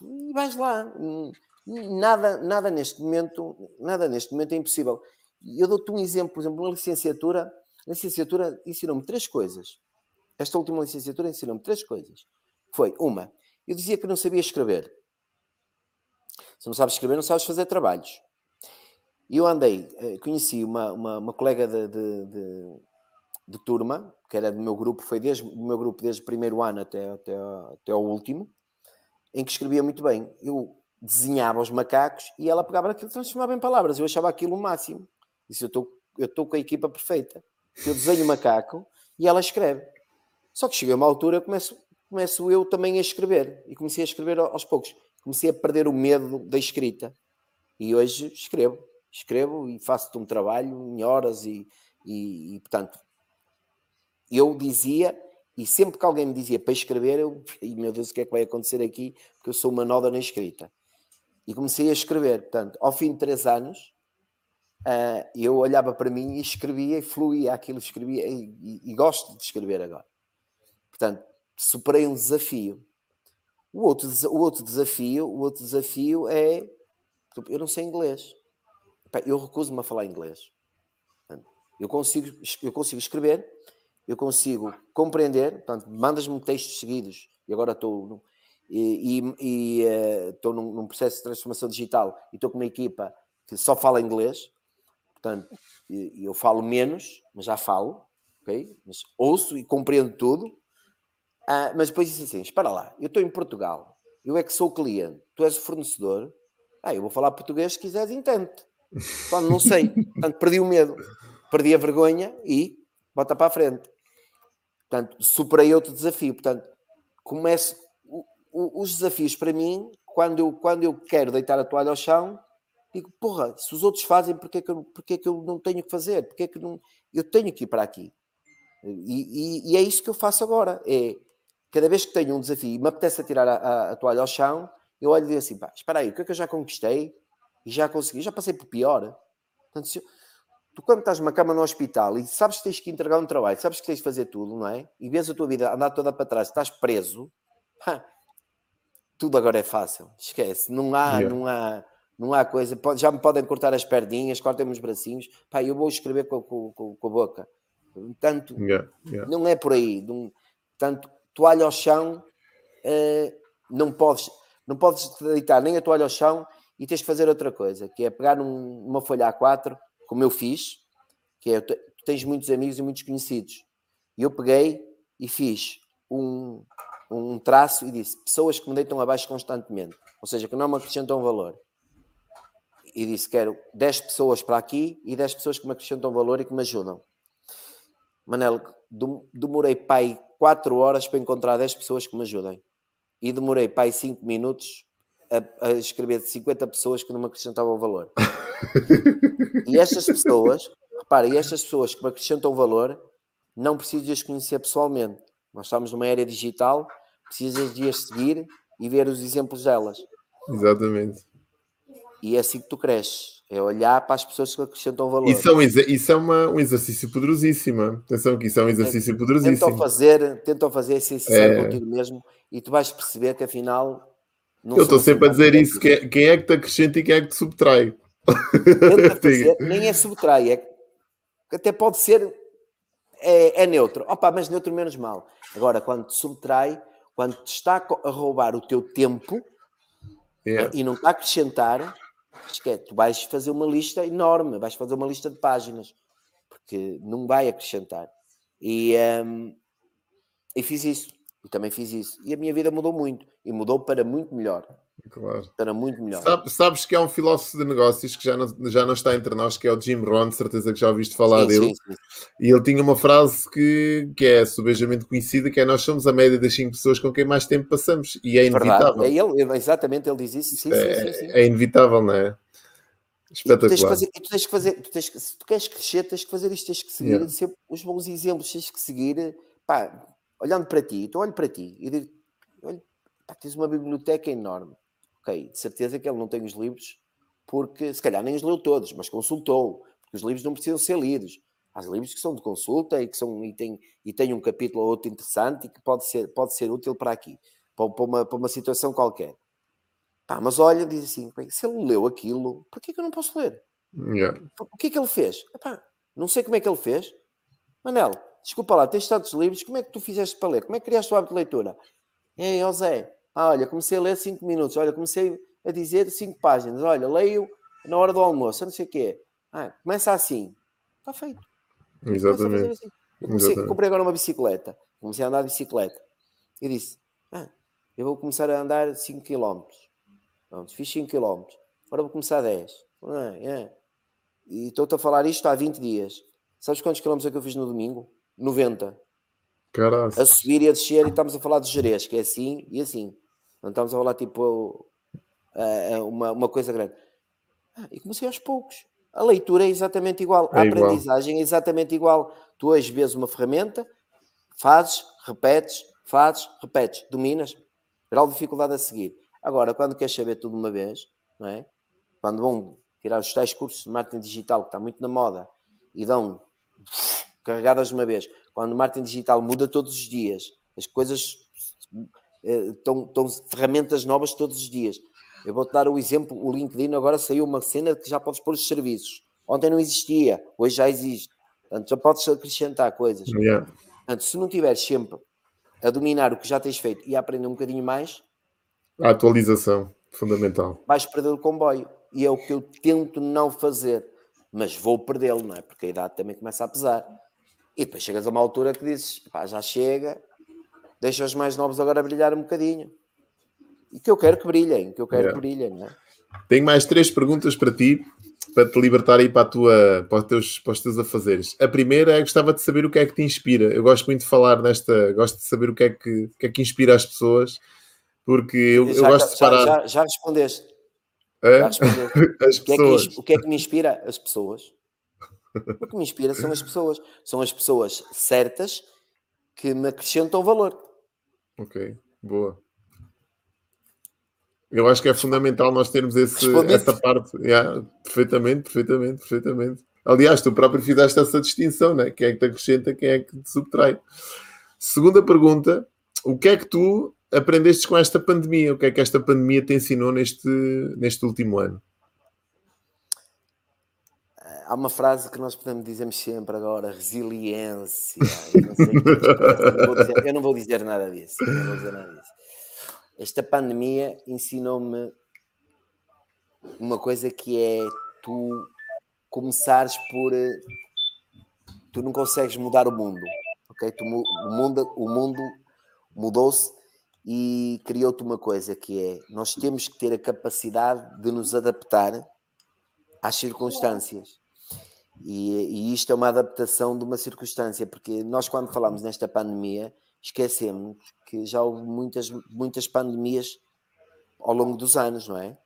e vais lá. Nada, nada neste momento, nada neste momento é impossível. Eu dou-te um exemplo, por exemplo, na licenciatura, a licenciatura ensinou-me três coisas. Esta última licenciatura ensinou-me três coisas. Foi, uma, eu dizia que não sabia escrever. Se não sabes escrever, não sabes fazer trabalhos. E eu andei, eh, conheci uma, uma, uma colega de, de, de, de, turma, que era do meu grupo, foi desde, do meu grupo desde o primeiro ano até, até, até ao último, em que escrevia muito bem. Eu desenhava os macacos e ela pegava aquilo e transformava em palavras. Eu achava aquilo o máximo. Disse, eu estou eu com a equipa perfeita. Eu desenho o macaco e ela escreve. Só que cheguei a uma altura, começo, começo eu também a escrever. E comecei a escrever aos poucos. Comecei a perder o medo da escrita. E hoje escrevo. Escrevo e faço um trabalho em horas e, e, e portanto, eu dizia e sempre que alguém me dizia para escrever, eu, meu Deus, o que é que vai acontecer aqui? Porque eu sou uma noda na escrita. E comecei a escrever. Portanto, ao fim de três anos, uh, eu olhava para mim e escrevia e fluía aquilo, escrevia e, e, e, gosto de escrever agora. Portanto, superei um desafio. O outro, o outro desafio, o outro desafio é eu não sei inglês. Eu recuso-me a falar inglês. Eu consigo, eu consigo escrever, eu consigo compreender, portanto, mandas-me textos seguidos, e agora estou e, e, e uh, estou num, num, processo de transformação digital e estou com uma equipa que só fala inglês, portanto, eu falo menos, mas já falo, ok? Mas ouço e compreendo tudo, uh, mas depois disse assim: espera lá, eu estou em Portugal, eu é que sou o cliente, tu és o fornecedor, ah, eu vou falar português se quiseres, entende. Portanto, não sei, portanto, perdi o medo, perdi a vergonha e bota para a frente. Portanto, superei outro desafio. Portanto, começo. O, os desafios para mim, quando eu, quando eu quero deitar a toalha ao chão, digo, porra, se os outros fazem, porquê que eu, porquê que eu não tenho que fazer? Porquê que não, eu tenho que ir para aqui? E, e, e, é isso que eu faço agora. É cada vez que tenho um desafio e me apetece tirar a, a, a, toalha ao chão, eu olho e digo assim: pá, espera aí, o que é que eu já conquistei e já consegui? Já passei por pior. Portanto, se eu, tu quando estás numa cama no hospital e sabes que tens que entregar um trabalho, sabes que tens de fazer tudo, não é? E vês a tua vida andar toda para trás, estás preso, tudo agora é fácil, esquece, não há, yeah. não há, não há coisa, já me podem cortar as perninhas, cortem-me os bracinhos, pá, eu vou escrever com, com, com, a boca. Tanto, yeah. Yeah. não é por aí, não, tanto toalha ao chão, uh, não podes, não podes deitar nem a toalha ao chão e tens de fazer outra coisa, que é pegar um, uma folha A4 como eu fiz, que é, tu tens muitos amigos e muitos conhecidos. E eu peguei e fiz um, um traço e disse, pessoas que me deitam abaixo constantemente, ou seja, que não me acrescentam valor. E disse, quero 10 pessoas para aqui e 10 pessoas que me acrescentam valor e que me ajudam. Manel, demorei pai 4 horas para encontrar 10 pessoas que me ajudem. E demorei pai 5 minutos a, a escrever 50 pessoas que não me acrescentavam valor. e estas pessoas, repara, e estas pessoas que me acrescentam valor, não precisas de as conhecer pessoalmente. Nós estamos numa era digital, precisas de as seguir e ver os exemplos delas. Exatamente. E é assim que tu cresces. É olhar para as pessoas que acrescentam valor. Isso é um, isso é uma, um exercício poderosíssimo. Atenção que isso é um exercício poderosíssimo. Tentam fazer, tentam fazer ser sincero é. contigo mesmo e tu vais perceber que afinal não eu estou sempre a dizer isso: quem é, quem é que te acrescenta e quem é que te subtrai. Fazer, nem é subtrai, é, até pode ser é, é, neutro. Opa, mas neutro menos mal. Agora, quando te subtrai, quando te está a roubar o teu tempo yeah. e não está a acrescentar, esquece, tu vais fazer uma lista enorme, vais fazer uma lista de páginas, porque não vai acrescentar. E, um, e fiz isso. E também fiz isso. E a minha vida mudou muito. E mudou para muito melhor. Claro. Era muito melhor. Sabe, sabes que há um filósofo de negócios que já não, já não está entre nós, que é o Jim Rohn, de certeza que já ouviste falar Sim, dele. sim, sim. E ele tinha uma frase que, que é subejamente conhecida, que é nós somos a média das cinco pessoas com quem mais tempo passamos. E é inevitável. É ele, ele- exatamente, ele diz isso. É, é inevitável, não é? E tu Espetacular. fazer, e tu tens que fazer, tu tens que- se tu queres crescer, tens que fazer isto, tens que seguir Yeah. sempre os bons exemplos, tens que seguir, pá, olhando para ti, tu olho para ti e digo, olha, pá, tens uma biblioteca enorme. Ok, de certeza que ele não tem os livros, porque se calhar nem os leu todos, mas consultou, porque os livros não precisam ser lidos. Há livros que são de consulta e que são e tem, e um capítulo ou outro interessante e que pode ser, pode ser útil para aqui, para, para uma, para uma situação qualquer. Pá, mas olha, diz assim, "Bem, se ele leu aquilo, por que é que eu não posso ler? Yeah. O que é que ele fez? Epá, não sei como é que ele fez. Manel, desculpa lá, tens tantos livros, como é que tu fizeste para ler? Como é que criaste o hábito de leitura? Ei, Zé, ah, olha, comecei a ler 5 minutos, olha, comecei a dizer 5 páginas, olha, leio na hora do almoço, não sei o quê. Ah, começa assim. Está feito. Exatamente. assim. Comecei- Exatamente. comprei agora uma bicicleta, comecei a andar de bicicleta. E disse, ah, eu vou começar a andar 5 km. Pronto, fiz 5 km. Agora vou começar 10. Ah, é. E estou-te a falar isto há 20 dias. Sabes quantos quilómetros é que eu fiz no domingo? 90. Caraca. A subir e a descer e estamos a falar de Jerez, que é assim e assim. Não estamos a falar tipo ah, ah, uma, uma coisa grande. Ah, e comecei aos poucos. A leitura é exatamente igual. A É igual. aprendizagem é exatamente igual. Tu hoje vês uma ferramenta, fazes, repetes, fazes, repetes, dominas. Grau de dificuldade a seguir. Agora, quando queres saber tudo de uma vez, não é? Quando vão tirar os tais cursos de marketing digital, que está muito na moda, e dão carregadas de uma vez. Quando o marketing digital muda todos os dias, as coisas estão, estão ferramentas novas todos os dias. Eu vou-te dar o exemplo, o LinkedIn agora saiu uma cena que já podes pôr os serviços. Ontem não existia, hoje já existe. Portanto, já podes acrescentar coisas. Yeah. Portanto, se não tiveres sempre a dominar o que já tens feito e a aprender um bocadinho mais, A atualização, fundamental. vais perder o comboio. E é o que eu tento não fazer. Mas vou perdê-lo, não é? Porque a idade também começa a pesar. E depois chegas a uma altura que dizes, pá, já chega, deixa os mais novos agora brilhar um bocadinho. E que eu quero que brilhem, que eu quero Yeah. que brilhem, não é? Tenho mais três perguntas para ti, para te libertar aí para, a tua, para, os teus, para os teus afazeres. A primeira é gostava de saber o que é que te inspira. Eu gosto muito de falar nesta, gosto de saber o que é que, o que, é que inspira as pessoas, porque eu, eu já, gosto de já- separar já- já respondeste. hã? Já respondeste. as O que, é que, o que é que me inspira? As pessoas. O que me inspira são as pessoas. São as pessoas certas que me acrescentam valor. Ok, boa. Eu acho que é fundamental nós termos esse, essa parte. Yeah, perfeitamente, perfeitamente, perfeitamente. Aliás, tu próprio fizeste essa distinção, né? Quem é que te acrescenta, quem é que te subtrai. Segunda pergunta: o que é que tu aprendeste com esta pandemia? O que é que esta pandemia te ensinou neste, neste último ano? Há uma frase que nós podemos dizemos sempre agora, resiliência. Eu não, sei eu não dizer, eu não vou dizer nada disso. eu não vou dizer nada disso. Esta pandemia ensinou-me uma coisa que é tu começares por eh, tu não consegues mudar o mundo, ok? Tu o mundo, o mundo mudou-se e criou-te uma coisa que é nós temos que ter a capacidade de nos adaptar às circunstâncias. E, e isto é uma adaptação de uma circunstância, porque nós, quando falamos nesta pandemia, esquecemos que já houve muitas, muitas pandemias ao longo dos anos, não é?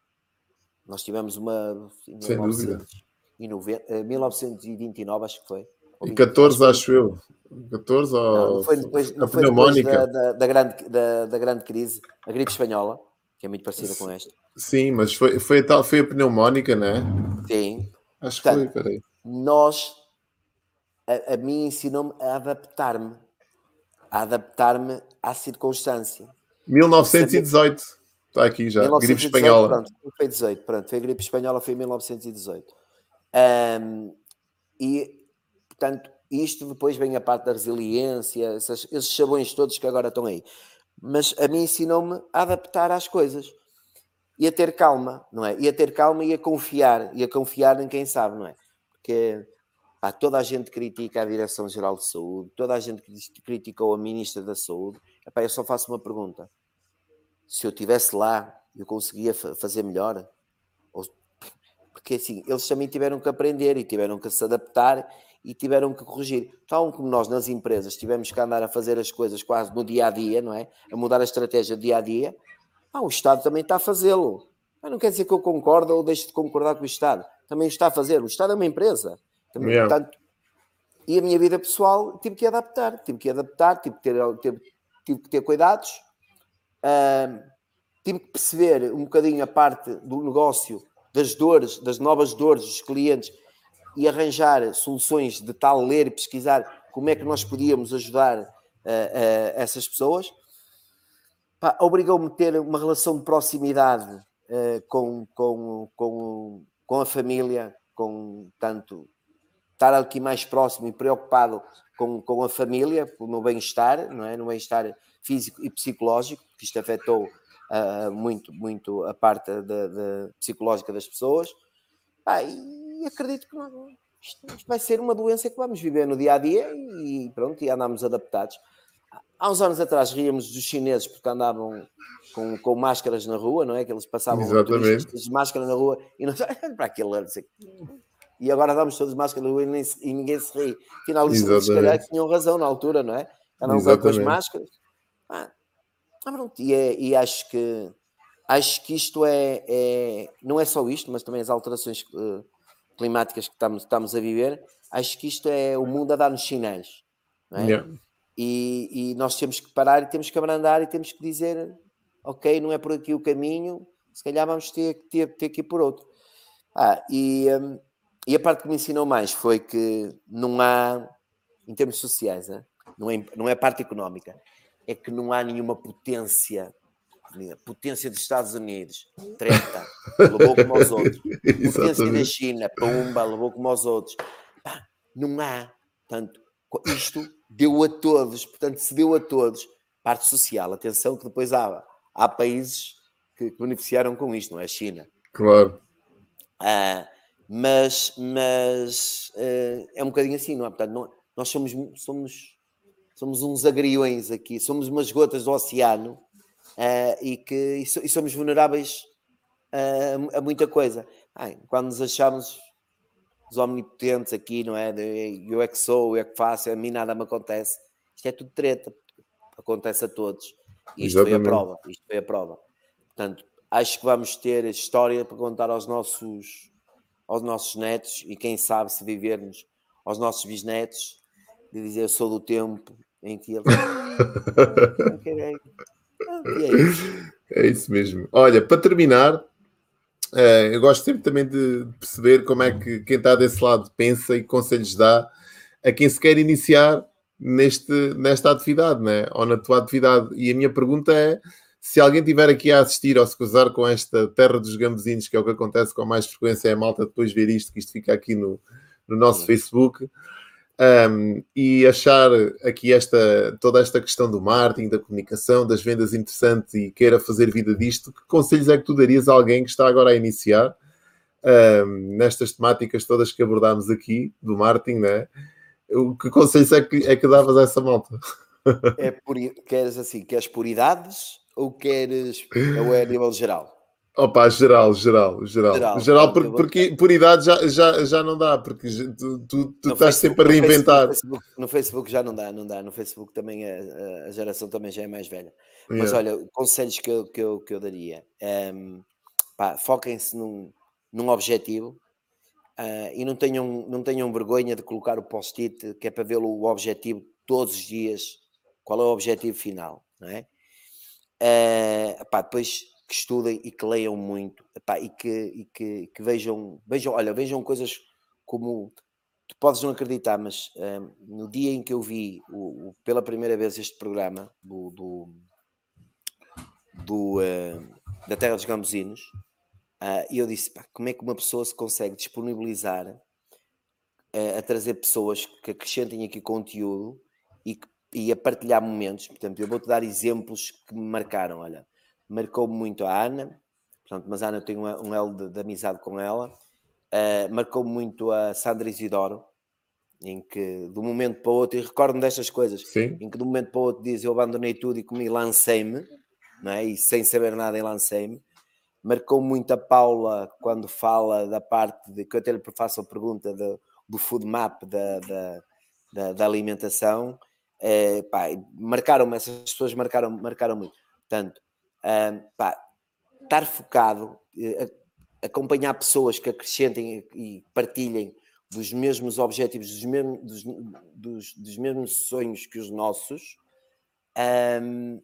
Nós tivemos uma em Sem dúvida. 1990, eh, 1929, acho que foi. E 20, 14, foi- acho eu. 14 Não, ou não foi depois, a não foi depois da, da, da grande, da, da grande crise, a gripe espanhola, que é muito parecida com esta. Sim, mas foi, foi, a tal, foi a pneumónica, né? Sim, Acho que foi, Portanto, peraí. Nós, a, a mim ensinou-me a adaptar-me, a adaptar-me à circunstância. 1918. Está aqui já. Gripe 1918, espanhola. Pronto, foi 18, pronto, foi a gripe espanhola, foi em 1918. Ahm, e, portanto, isto depois vem a parte da resiliência, essas- esses sabões todos que agora estão aí. Mas a mim ensinou-me a adaptar às coisas e a ter calma, não é? E a ter calma e a confiar, e a confiar em quem sabe, não é? Porque pá, toda a gente critica a Direção-Geral de Saúde, toda a gente criticou a Ministra da Saúde. Epá, eu só faço uma pergunta. Se eu estivesse lá eu conseguia fazer melhor. Porque assim, eles também tiveram que aprender e tiveram que se adaptar e tiveram que corrigir. Tal como nós nas empresas tivemos que andar a fazer as coisas quase no dia a dia, não é? A mudar a estratégia dia a dia, ah, o Estado também está a fazê-lo. Mas não quer dizer que eu concordo ou deixe de concordar com o Estado. Também está a fazer. O Estado é uma empresa. Também, yeah. portanto, e a minha vida pessoal tive que adaptar, tive que adaptar, tive que ter, tive, tive que ter cuidados, uh, tive que perceber um bocadinho a parte do negócio, das dores, das novas dores dos clientes e arranjar soluções de tal ler e pesquisar como é que nós podíamos ajudar uh, uh, essas pessoas. Obrigou-me a ter uma relação de proximidade com, com, com, com a família, com tanto estar aqui mais próximo e preocupado com, com a família, no bem-estar, não é? No bem-estar físico e psicológico, que isto afetou uh, muito, muito a parte de, de psicológica das pessoas. Ah, e acredito que não, isto, vai ser uma doença que vamos viver no dia a dia e pronto, e andamos adaptados. Há uns anos atrás ríamos dos chineses porque andavam com, com máscaras na rua, não é? Que eles passavam de máscaras na rua e não para aquele e agora damos todos máscaras e, nem, e ninguém se ri. Afinal, isso se calhar tinham razão na altura, não é? Andavam com as máscaras. Ah, pronto. E, é, e, acho que acho que isto é, é, não é só isto, mas também as alterações uh, climáticas que estamos, estamos a viver. Acho que isto é o mundo a dar-nos sinais. Não é? Yeah. E, e, nós temos que parar e temos que abrandar e temos que dizer ok, não é por aqui o caminho, se calhar vamos ter, ter, ter que ir por outro. Ah, e, um, e a parte que me ensinou mais foi que não há, em termos sociais, não é, não é a parte económica, é que não há nenhuma potência, potência dos Estados Unidos, treta, levou como aos outros, potência da China, pumba, levou como aos outros. Pá, não há. Portanto, isto deu a todos, portanto, se deu a todos. Parte social, atenção que depois há, há países que, beneficiaram com isto, não é? A China. Claro. Ah, mas, mas uh, é um bocadinho assim, não é? Portanto, não, nós somos, somos, somos uns agriões aqui, somos umas gotas do oceano uh, e que e, so, e somos vulneráveis a, a muita coisa. Ai, quando nos achamos os omnipotentes aqui, não é? Eu é que sou, eu é que faço, a mim nada me acontece. Isto é tudo treta, acontece a todos. E isto Exatamente. foi a prova, isto foi a prova. Portanto, acho que vamos ter história para contar aos nossos aos nossos netos e quem sabe se vivermos aos nossos bisnetos de dizer eu sou do tempo em que ele é isso. é isso mesmo. Olha, para terminar, eh, eu gosto sempre também de perceber como é que quem está desse lado pensa e que conselhos dá a quem se quer iniciar neste, nesta atividade, né? ou na tua atividade. E a minha pergunta é se alguém tiver aqui a assistir ou se cruzar com esta terra dos gambezinhos, que é o que acontece com mais frequência, é a malta depois ver isto, que isto fica aqui no, no nosso. Facebook, um, e achar aqui esta, toda esta questão do marketing, da comunicação, das vendas interessante e queira fazer vida disto, que conselhos é que tu darias a alguém que está agora a iniciar um, nestas temáticas todas que abordámos aqui, do marketing, né? Que conselhos é que, é que davas a essa malta? É por, queres assim, queres por idades ou queres ou é a nível geral? Opa, geral, geral, geral. Geral, geral porque, porque por idade já, já, já não dá, porque tu, tu, tu estás Facebook, sempre a reinventar. No Facebook, no Facebook, já não dá, não dá. No Facebook também a, a geração também já é mais velha. Mas yeah. olha, conselhos que eu, que eu, que eu daria. Um, ehm, foquem-se num, num objetivo uh, e não tenham, não tenham vergonha de colocar o post-it, que é para ver o objetivo todos os dias, qual é o objetivo final, não é? Uh, epá, depois que estudem e que leiam muito epá, e, que, e que, que, vejam, vejam, olha, vejam coisas como tu podes não acreditar, mas uh, no dia em que eu vi o, o, pela primeira vez este programa do, do, do uh, da Terra dos Gambuzinos, e eu disse: como é que uma pessoa se consegue disponibilizar a trazer pessoas que acrescentem aqui conteúdo e que e a partilhar momentos. Portanto, eu vou-te dar exemplos que me marcaram. Olha, marcou-me muito a Ana, portanto, mas a Ana eu tenho um elo de, de amizade com ela. Uh, marcou-me muito a Sandra Isidoro, em que de um momento para o outro, e recordo-me destas coisas, Sim. em que de um momento para o outro diz eu abandonei tudo e comi lancei-me, é? e sem saber nada, e lancei-me. marcou muito a Paula quando fala da parte de que eu até lhe faço a pergunta de, do food map da, da, da, da alimentação. É, pá, marcaram essas pessoas marcaram, marcaram muito. Portanto, pá, estar focado, eh, acompanhar pessoas que acrescentem e partilhem dos mesmos objetivos, dos mesmos, dos, dos, dos mesmos sonhos que os nossos, um,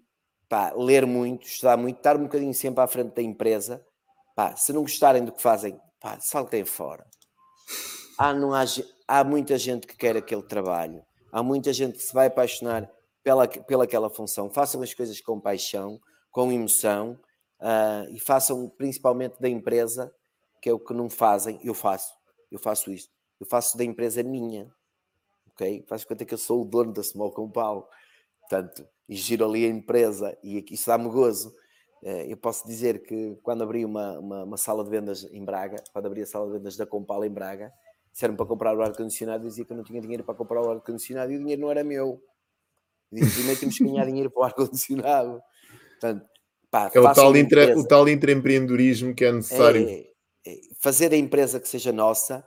pá, ler muito, estudar muito, estar um bocadinho sempre à frente da empresa. Pá, se não gostarem do que fazem, pá, saltem fora. Há, não há, há muita gente que quer aquele trabalho, há muita gente que se vai apaixonar pela, pela aquela função. Façam as coisas com paixão, com emoção uh, e façam principalmente da empresa, que é o que não fazem. Eu faço, eu faço isto, eu faço da empresa minha, ok? Faz conta que eu sou o dono da Small Compal, portanto, e giro ali a empresa e isso dá-me gozo. Uh, eu posso dizer que quando abri uma, uma, uma, sala de vendas em Braga, quando abri a sala de vendas da Compal em Braga, disseram para comprar o ar-condicionado, dizia que eu não tinha dinheiro para comprar o ar-condicionado e o dinheiro não era meu. disse, primeiro temos que ganhar dinheiro para o ar-condicionado. Portanto, Pá, é o tal, entre, o tal intraempreendedorismo que é necessário. É, é, fazer a empresa que seja nossa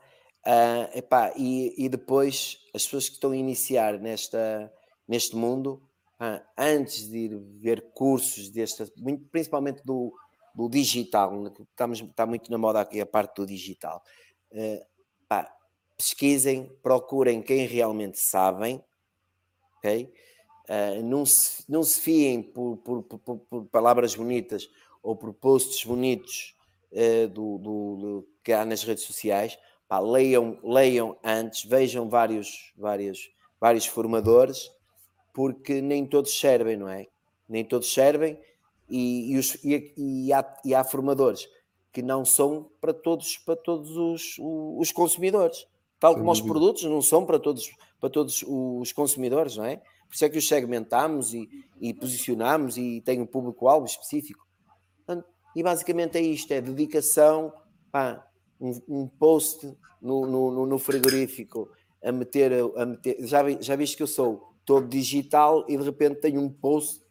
uh, epá, e, e depois as pessoas que estão a iniciar nesta, neste mundo, uh, antes de ir ver cursos desta, principalmente do, do digital, né, estamos, está muito na moda aqui a parte do digital. Uh, pá, pesquisem, procurem quem realmente sabem, ok? Uh, não, se, não se fiem por, por, por, por, palavras bonitas ou por posts bonitos uh, do, do, do, que há nas redes sociais. Pá, leiam, leiam antes, vejam vários, vários, vários formadores, porque nem todos servem, não é? Nem todos servem e, e, os, e, e, há, e há formadores que não são para todos, para todos os, os consumidores. Tal como os produtos não são para todos, para todos os consumidores, não é? Por isso é que os segmentamos e, e posicionamos e tem um público-alvo específico. E basicamente é isto: é dedicação, pá, um, um post no, no, no, frigorífico a meter. A meter já, já viste que eu sou todo digital e de repente tenho um post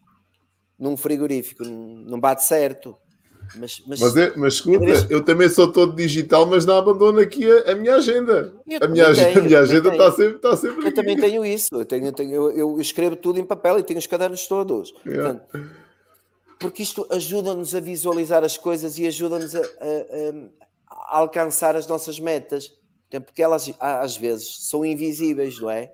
num frigorífico, não bate certo. Mas, mas, mas, é, mas escuta, eu também sou todo digital, mas não abandono aqui a, a minha agenda. a minha, tenho, a minha agenda está sempre, está sempre Eu aqui. também tenho isso. Eu, tenho, eu, tenho, eu, eu, escrevo tudo em papel e tenho os cadernos todos. Yeah. Portanto, porque isto ajuda-nos a visualizar as coisas e ajuda-nos a, a, a, alcançar as nossas metas. Porque elas às vezes são invisíveis, não é?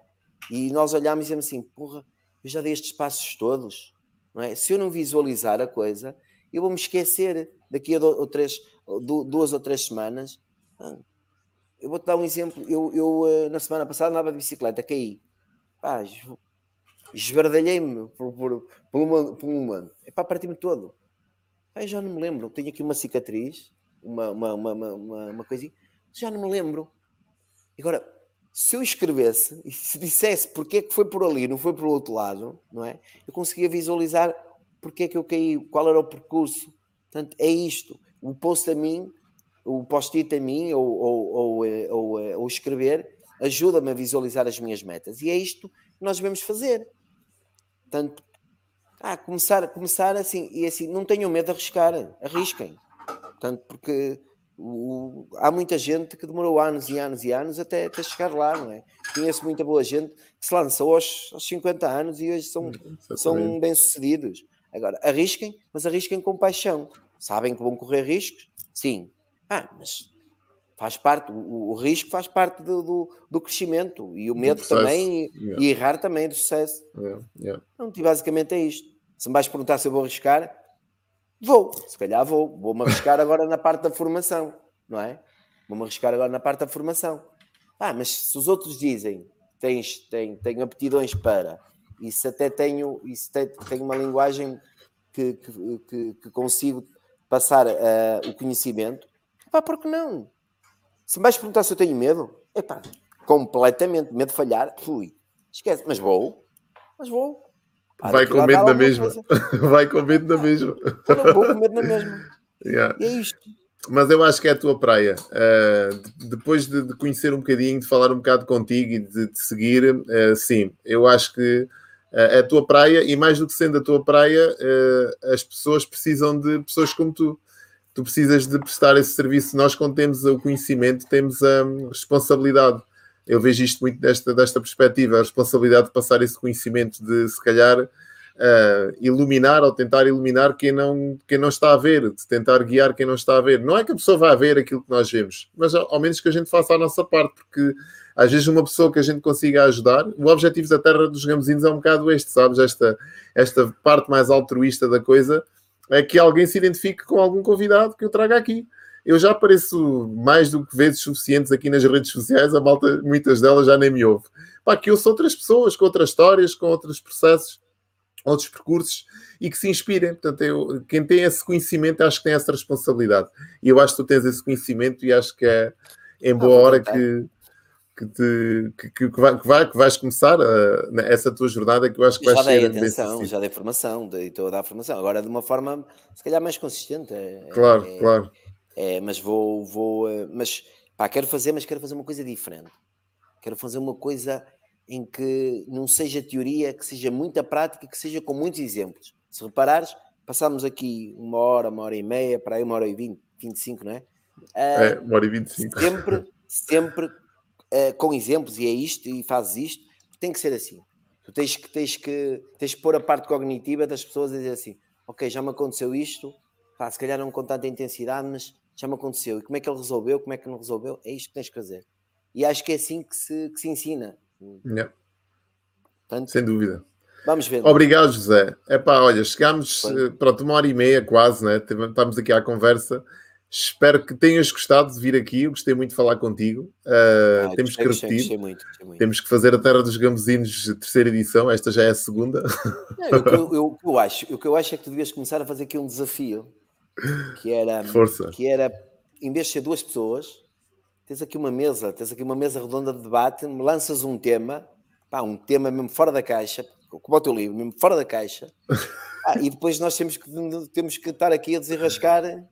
E nós olhamos e dizemos assim: porra, eu já dei estes passos todos, não é? Se eu não visualizar a coisa, eu vou me esquecer daqui a ou três, duas ou três semanas. Eu vou-te dar um exemplo. Eu, eu, eh, na semana passada, andava de bicicleta, caí. Pá, esbardalhei-me por, por, por, uma, por para partir-me todo. Pá, já não me lembro. Tenho aqui uma cicatriz, uma, uma, uma, uma, uma coisinha. Já não me lembro. Agora, se eu escrevesse e se dissesse porque é que foi por ali, não foi por outro lado, não é? Eu conseguia visualizar porque é que eu caí, qual era o percurso. Portanto, é isto. O post a mim, o post-it a mim, ou, ou, ou, eh, ou, eh, ou escrever, ajuda-me a visualizar as minhas metas. E é isto que nós devemos fazer. Portanto, ah, começar, começar assim, e assim, não tenham medo de arriscar, arrisquem. Portanto, porque o, há muita gente que demorou anos e anos e anos até, até chegar lá, não é? Conheço muita boa gente que se lançou aos, aos 50 anos e hoje são, são bem-sucedidos. Agora, arrisquem, mas arrisquem com paixão. Sabem que vão correr riscos? Sim. Ah, mas faz parte, o, o risco faz parte do, do, do, crescimento e o medo também e, yeah. e, errar também do sucesso. Yeah. Yeah. Então, basicamente é isto. Se me vais perguntar se eu vou arriscar, vou, se calhar vou. Vou-me arriscar agora na parte da formação, não é? Vou-me arriscar agora na parte da formação. Ah, mas se os outros dizem tens, tens, tens aptidões para isso até tenho, isso tenho uma linguagem que, que, que, que consigo passar uh, o conhecimento. Epá, porque não? Se me vais perguntar se eu tenho medo, epá, completamente, medo de falhar, fui, esquece, mas vou, mas vou. Vai com medo da mesma. Vai com medo da mesma. vou com medo da mesma. Yeah. E é isto. Mas eu acho que é a tua praia. Uh, depois de, de, conhecer um bocadinho, de falar um bocado contigo e de, de seguir, uh, sim, eu acho que é a tua praia e mais do que sendo a tua praia, eh, as pessoas precisam de pessoas como tu. tu precisas de prestar esse serviço. Nós, quando temos o conhecimento, temos a responsabilidade. Eu vejo isto muito desta, desta perspectiva, a responsabilidade de passar esse conhecimento, de se calhar uh, iluminar ou tentar iluminar quem não, quem não está a ver, de tentar guiar quem não está a ver. Não é que a pessoa vá ver aquilo que nós vemos, mas ao, menos que a gente faça a nossa parte, porque às vezes uma pessoa que a gente consiga ajudar, o objetivo da Terra dos Gamozinhos é um bocado este, sabes? Esta, esta parte mais altruísta da coisa é que alguém se identifique com algum convidado que eu traga aqui. Eu já apareço mais do que vezes suficientes aqui nas redes sociais, a malta, muitas delas já nem me ouve. Pá, que eu sou outras pessoas, com outras histórias, com outros processos, outros percursos e que se inspirem. Portanto, eu, quem tem esse conhecimento, acho que tem essa responsabilidade. E eu acho que tu tens esse conhecimento e acho que é em boa hora que, que, te, que, que, vai, que, vai, que vais começar a, essa tua jornada que eu acho que vais já dei atenção, já dei formação, dei, estou a dar formação, agora de uma forma se calhar mais consistente. É, claro, é, claro. É, mas vou, vou, eh, mas pá, quero fazer, mas quero fazer uma coisa diferente. Quero fazer uma coisa em que não seja teoria, que seja muita prática, que seja com muitos exemplos. Se reparares, passámos aqui uma hora, uma hora e meia, para aí uma hora e vinte, vinte e cinco, não é? é, uma hora e vinte e cinco. Sempre, sempre uh, com exemplos, e é isto, e fazes isto, tem que ser assim. Tu tens que, tens que, tens que pôr a parte cognitiva das pessoas a dizer assim: ok, já me aconteceu isto, pá, se calhar não com tanta intensidade, mas já me aconteceu. E como é que ele resolveu? Como é que não resolveu? É isto que tens que fazer. E acho que é assim que se, que se ensina. Yeah. Portanto, Sem dúvida. Vamos ver. Obrigado, José. É pá, olha, chegámos, Foi. pronto, uma hora e meia quase, né? Estamos aqui à conversa. Espero que tenhas gostado de vir aqui. Eu gostei muito de falar contigo. Uh, ah, temos gostei, que repetir. muito, muito. Temos que fazer a Terra dos Gambuzinos terceira edição. Esta já é a segunda. Não, eu, eu, eu, eu, acho, o que eu acho é que tu devias começar a fazer aqui um desafio. Que era, Força. que era, em vez de ser duas pessoas, tens aqui uma mesa, tens aqui uma mesa redonda de debate, lanças um tema, pá, um tema mesmo fora da caixa, como o teu livro, mesmo fora da caixa. Ah, e depois nós temos que, temos que estar aqui a desenrascar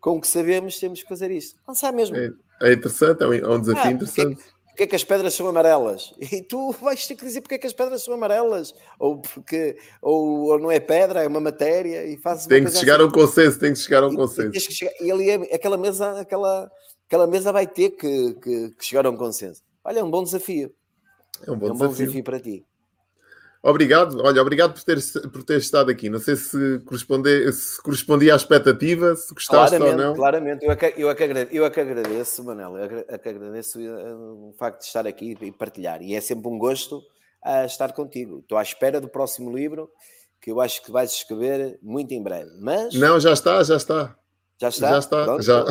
com o que sabemos, temos que fazer isto. Lançar mesmo. É, é interessante, é um, é desafio ah, interessante. Porque, porque é que as pedras são amarelas? E tu vais ter que dizer porque é que as pedras são amarelas, ou porque ou, ou não é pedra, é uma matéria, e fazes Tem que chegar assim. a um consenso, tem que chegar a um consenso. E, chegar, e ali é, aquela mesa, aquela, aquela mesa vai ter que, que, que, chegar a um consenso. Olha, é um bom desafio. É um bom, é um desafio. bom desafio para ti. Obrigado, olha, obrigado por ter, por ter estado aqui. Não sei se, corresponde, se correspondia à expectativa, se gostaste claramente, ou não. Claramente, eu é que, eu é que, agradeço, eu é que agradeço, Manel, eu é que agradeço eh, o facto de estar aqui e partilhar. E é sempre um gosto estar contigo. Estou à espera do próximo livro, que eu acho que vais escrever muito em breve. Mas... Não, já está, já está. Já está? Já está, Pronto, já.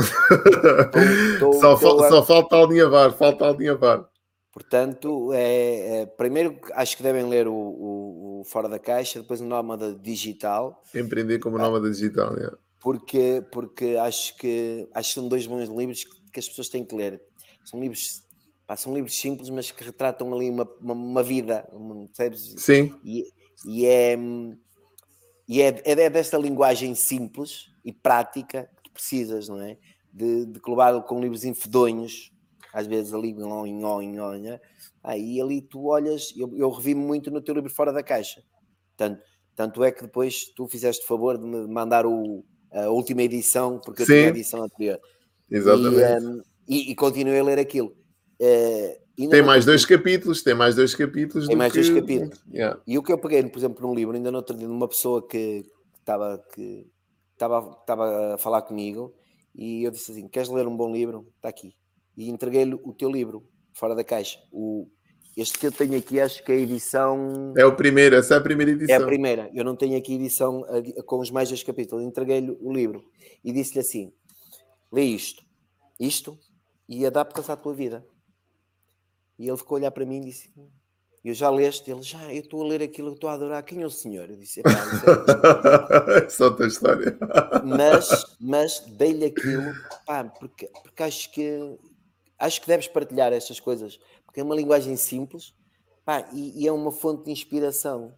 Tô, tô, só, tô, fa só falta alinhavar, falta alinhavar. Portanto, é, é, primeiro acho que devem ler o, o, o, Fora da Caixa, depois o Nómada Digital. Empreender como Nómada Digital, yeah. porque, porque acho, que, acho que são dois bons livros que, as pessoas têm que ler. São livros, pá, são livros simples, mas que retratam ali uma, uma, uma vida, sabes? Sim. E, e, é, e é, é, é desta linguagem simples e prática precisas, não é? De, de colocar com livros enfedonhos, às vezes ali nhonha, aí ali tu olhas, eu, eu revi muito no teu livro Fora da Caixa. Tanto, tanto é que depois tu fizeste o favor de me mandar o, a última edição, porque eu tinha a edição anterior. Exatamente. E, um, e, e, continuei a ler aquilo. Uh, tem mais dois capítulos, tem mais dois capítulos. Tem mais que... dois capítulos. Yeah. E o que eu peguei, por exemplo, num livro, ainda no outro dia, numa pessoa que estava que estava, estava a falar comigo e eu disse assim: Queres ler um bom livro? Está aqui e entreguei-lhe o teu livro, fora da caixa. O, este que eu tenho aqui, acho que é a edição. É o primeiro, essa é a primeira edição. É a primeira. Eu não tenho aqui edição com os mais dois capítulos. Entreguei-lhe o livro e disse-lhe assim: lê isto, isto, e adapta-se à tua vida. E ele ficou a olhar para mim e disse: Eu já leste? Ele já, eu estou a ler aquilo, eu estou a adorar. Quem é o senhor? Eu disse: é Só tua história. mas, mas dei-lhe aquilo, pá, porque, porque acho que acho que deves partilhar estas coisas, porque é uma linguagem simples pá, e, e, é uma fonte de inspiração.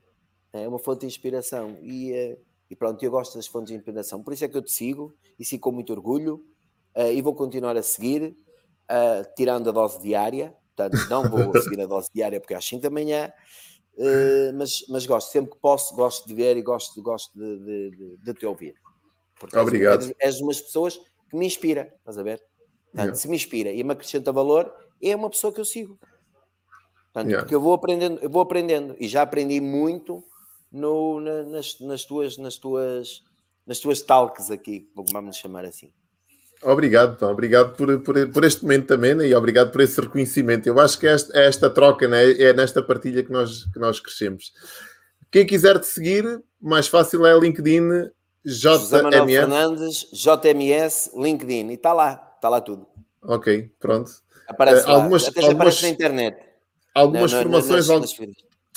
É uma fonte de inspiração. E, uh, e pronto, eu gosto das fontes de inspiração. Por isso é que eu te sigo e sigo com muito orgulho uh, e vou continuar a seguir, uh, tirando a dose diária. Portanto, não vou seguir a dose diária porque é às 5 da manhã. mas, mas gosto, sempre que posso, gosto de ver e gosto, gosto de, de, de, de te ouvir. Porque Obrigado. És, és umas pessoas que me inspira, estás a ver? Portanto, yeah. Se me inspira e me acrescenta valor, é uma pessoa que eu sigo. Portanto, yeah. Porque eu vou aprendendo, eu vou aprendendo e já aprendi muito no, na, nas, nas, tuas, nas, tuas, nas tuas talks aqui, vamos chamar assim. Obrigado, Tom. obrigado por, por, por, este momento também né? e obrigado por esse reconhecimento. Eu acho que é esta, é esta troca, né? é nesta partilha que nós, que nós crescemos. Quem quiser te seguir, mais fácil é LinkedIn, JMS. Fernandes, JMS, LinkedIn, e está lá, está lá tudo. Ok, pronto. Aparece uh, algumas, Até algumas, aparece na internet. Algumas não, formações, não, não,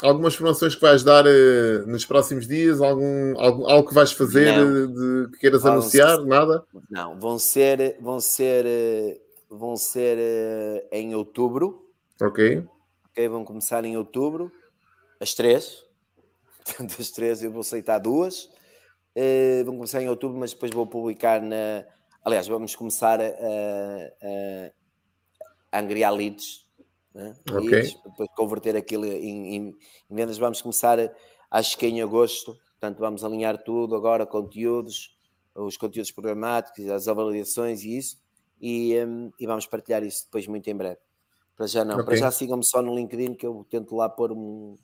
algumas formações que vais dar uh, nos próximos dias, algum, algum, algo que vais fazer de, de, que queiras vão anunciar, ser, nada? Não, vão ser, vão ser, uh, vão ser uh, em outubro. Ok. Ok, vão começar em outubro, as três. Portanto, as três eu vou aceitar duas. vão começar em outubro, mas depois vou publicar na. Aliás, vamos começar a, a, a angriar leads né? Okay. depois converter aquilo em, em, em, vendas. Vamos começar, acho que em agosto, portanto, vamos alinhar tudo agora, conteúdos, os conteúdos programáticos, as avaliações e isso, e, um, e vamos partilhar isso depois muito em breve. Para já não, okay. para já sigam-me só no LinkedIn que eu tento lá pôr um,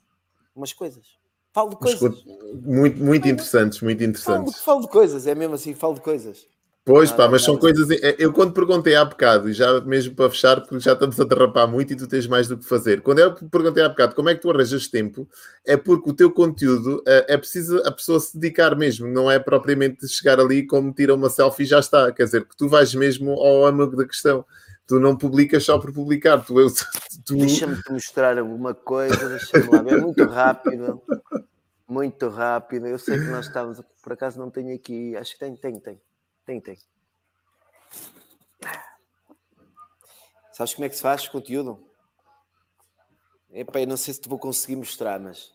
umas coisas. Falo de coisas. Muito, muito interessantes, muito interessantes. Falo, falo de coisas, é mesmo assim, falo de coisas. Pois, pá, mas são coisas. É, eu, quando perguntei há bocado, e já mesmo para fechar, porque já estamos a derrapar muito e tu tens mais do que fazer. Quando eu perguntei há bocado como é que tu arranjas tempo, é porque o teu conteúdo é, é preciso a pessoa se dedicar mesmo, não é propriamente chegar ali como tira uma selfie e já está. Quer dizer, que tu vais mesmo ao âmago da questão. Tu não publicas só por publicar. Tu, eu, tu... Deixa-me te mostrar alguma coisa, deixa-me lá ver, muito rápido. Muito rápido. Eu sei que nós estávamos, por acaso não tenho aqui, acho que tem, tem, tem. Tem, tem. Sabes como é que se faz conteúdo? Epá, eu não sei se te vou conseguir mostrar, mas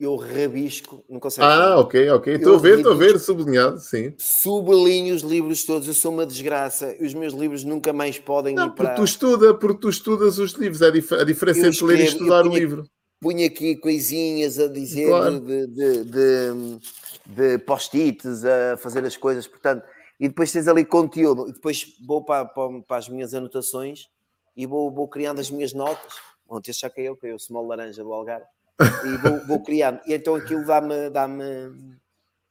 eu rabisco, não consigo. Ah, ok, ok. Estou a ver, estou a ver, sublinhado, sim. Sublinho os livros todos, eu sou uma desgraça. Os meus livros nunca mais podem não, ir para. Porque tu, estuda, porque tu estudas os livros, é dif a diferença entre ler e estudar o livro. Punha aqui coisinhas a dizer claro. de, de, de, de post-its, a fazer as coisas, portanto e depois tens ali conteúdo, e depois vou para, para, para as minhas anotações e vou, vou criando as minhas notas. Ontem já caiu, caiu o small laranja do Algarve, e vou, vou criando. E então aquilo dá-me dá-me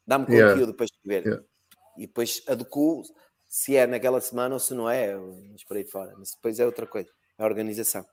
dá-me conteúdo yeah. depois de ver. Yeah. E depois adequo se é naquela semana ou se não é, mas por aí fora. Mas depois é outra coisa, é a organização.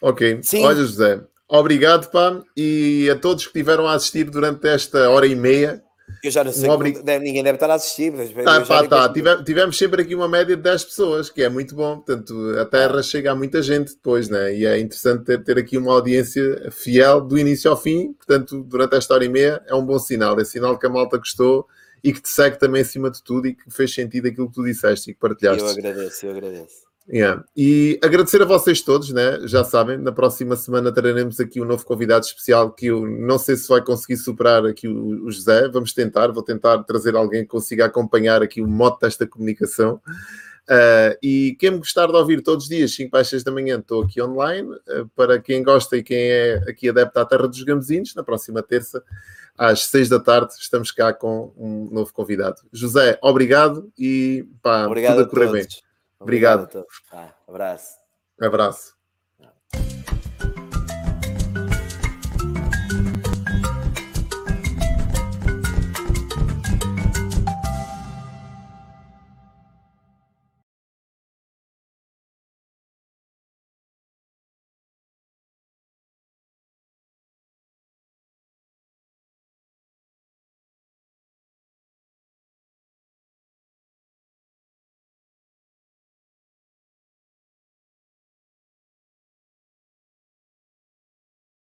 Ok. Sim. Olha, José, obrigado, pá, e a todos que estiveram a assistir durante esta hora e meia. Eu já não sei, um obrig... deve, ninguém deve estar a assistir. Ah, pá, tá. Tivemos, tivemos, sempre aqui uma média de 10 pessoas, que é muito bom. Portanto, a Terra chega a muita gente depois, né? E é interessante ter, ter aqui uma audiência fiel do início ao fim. Portanto, durante esta hora e meia é um bom sinal. É sinal que a malta gostou e que te segue também acima de tudo e que fez sentido aquilo que tu disseste e que partilhaste. Eu agradeço, eu agradeço. Yeah. E agradecer a vocês todos, né? já sabem, na próxima semana traremos aqui um novo convidado especial que eu não sei se vai conseguir superar aqui o, o José, vamos tentar, vou tentar trazer alguém que consiga acompanhar aqui o modo desta comunicação. Uh, e quem me gostar de ouvir todos os dias, 5 para 6 da manhã, estou aqui online. Uh, para quem gosta e quem é aqui adepto à Terra dos Gamezinhos, na próxima terça, às 6 da tarde, estamos cá com um novo convidado. José, obrigado e pá, obrigado tudo a correr bem. Obrigado. Obrigado ah, abraço. Abraço.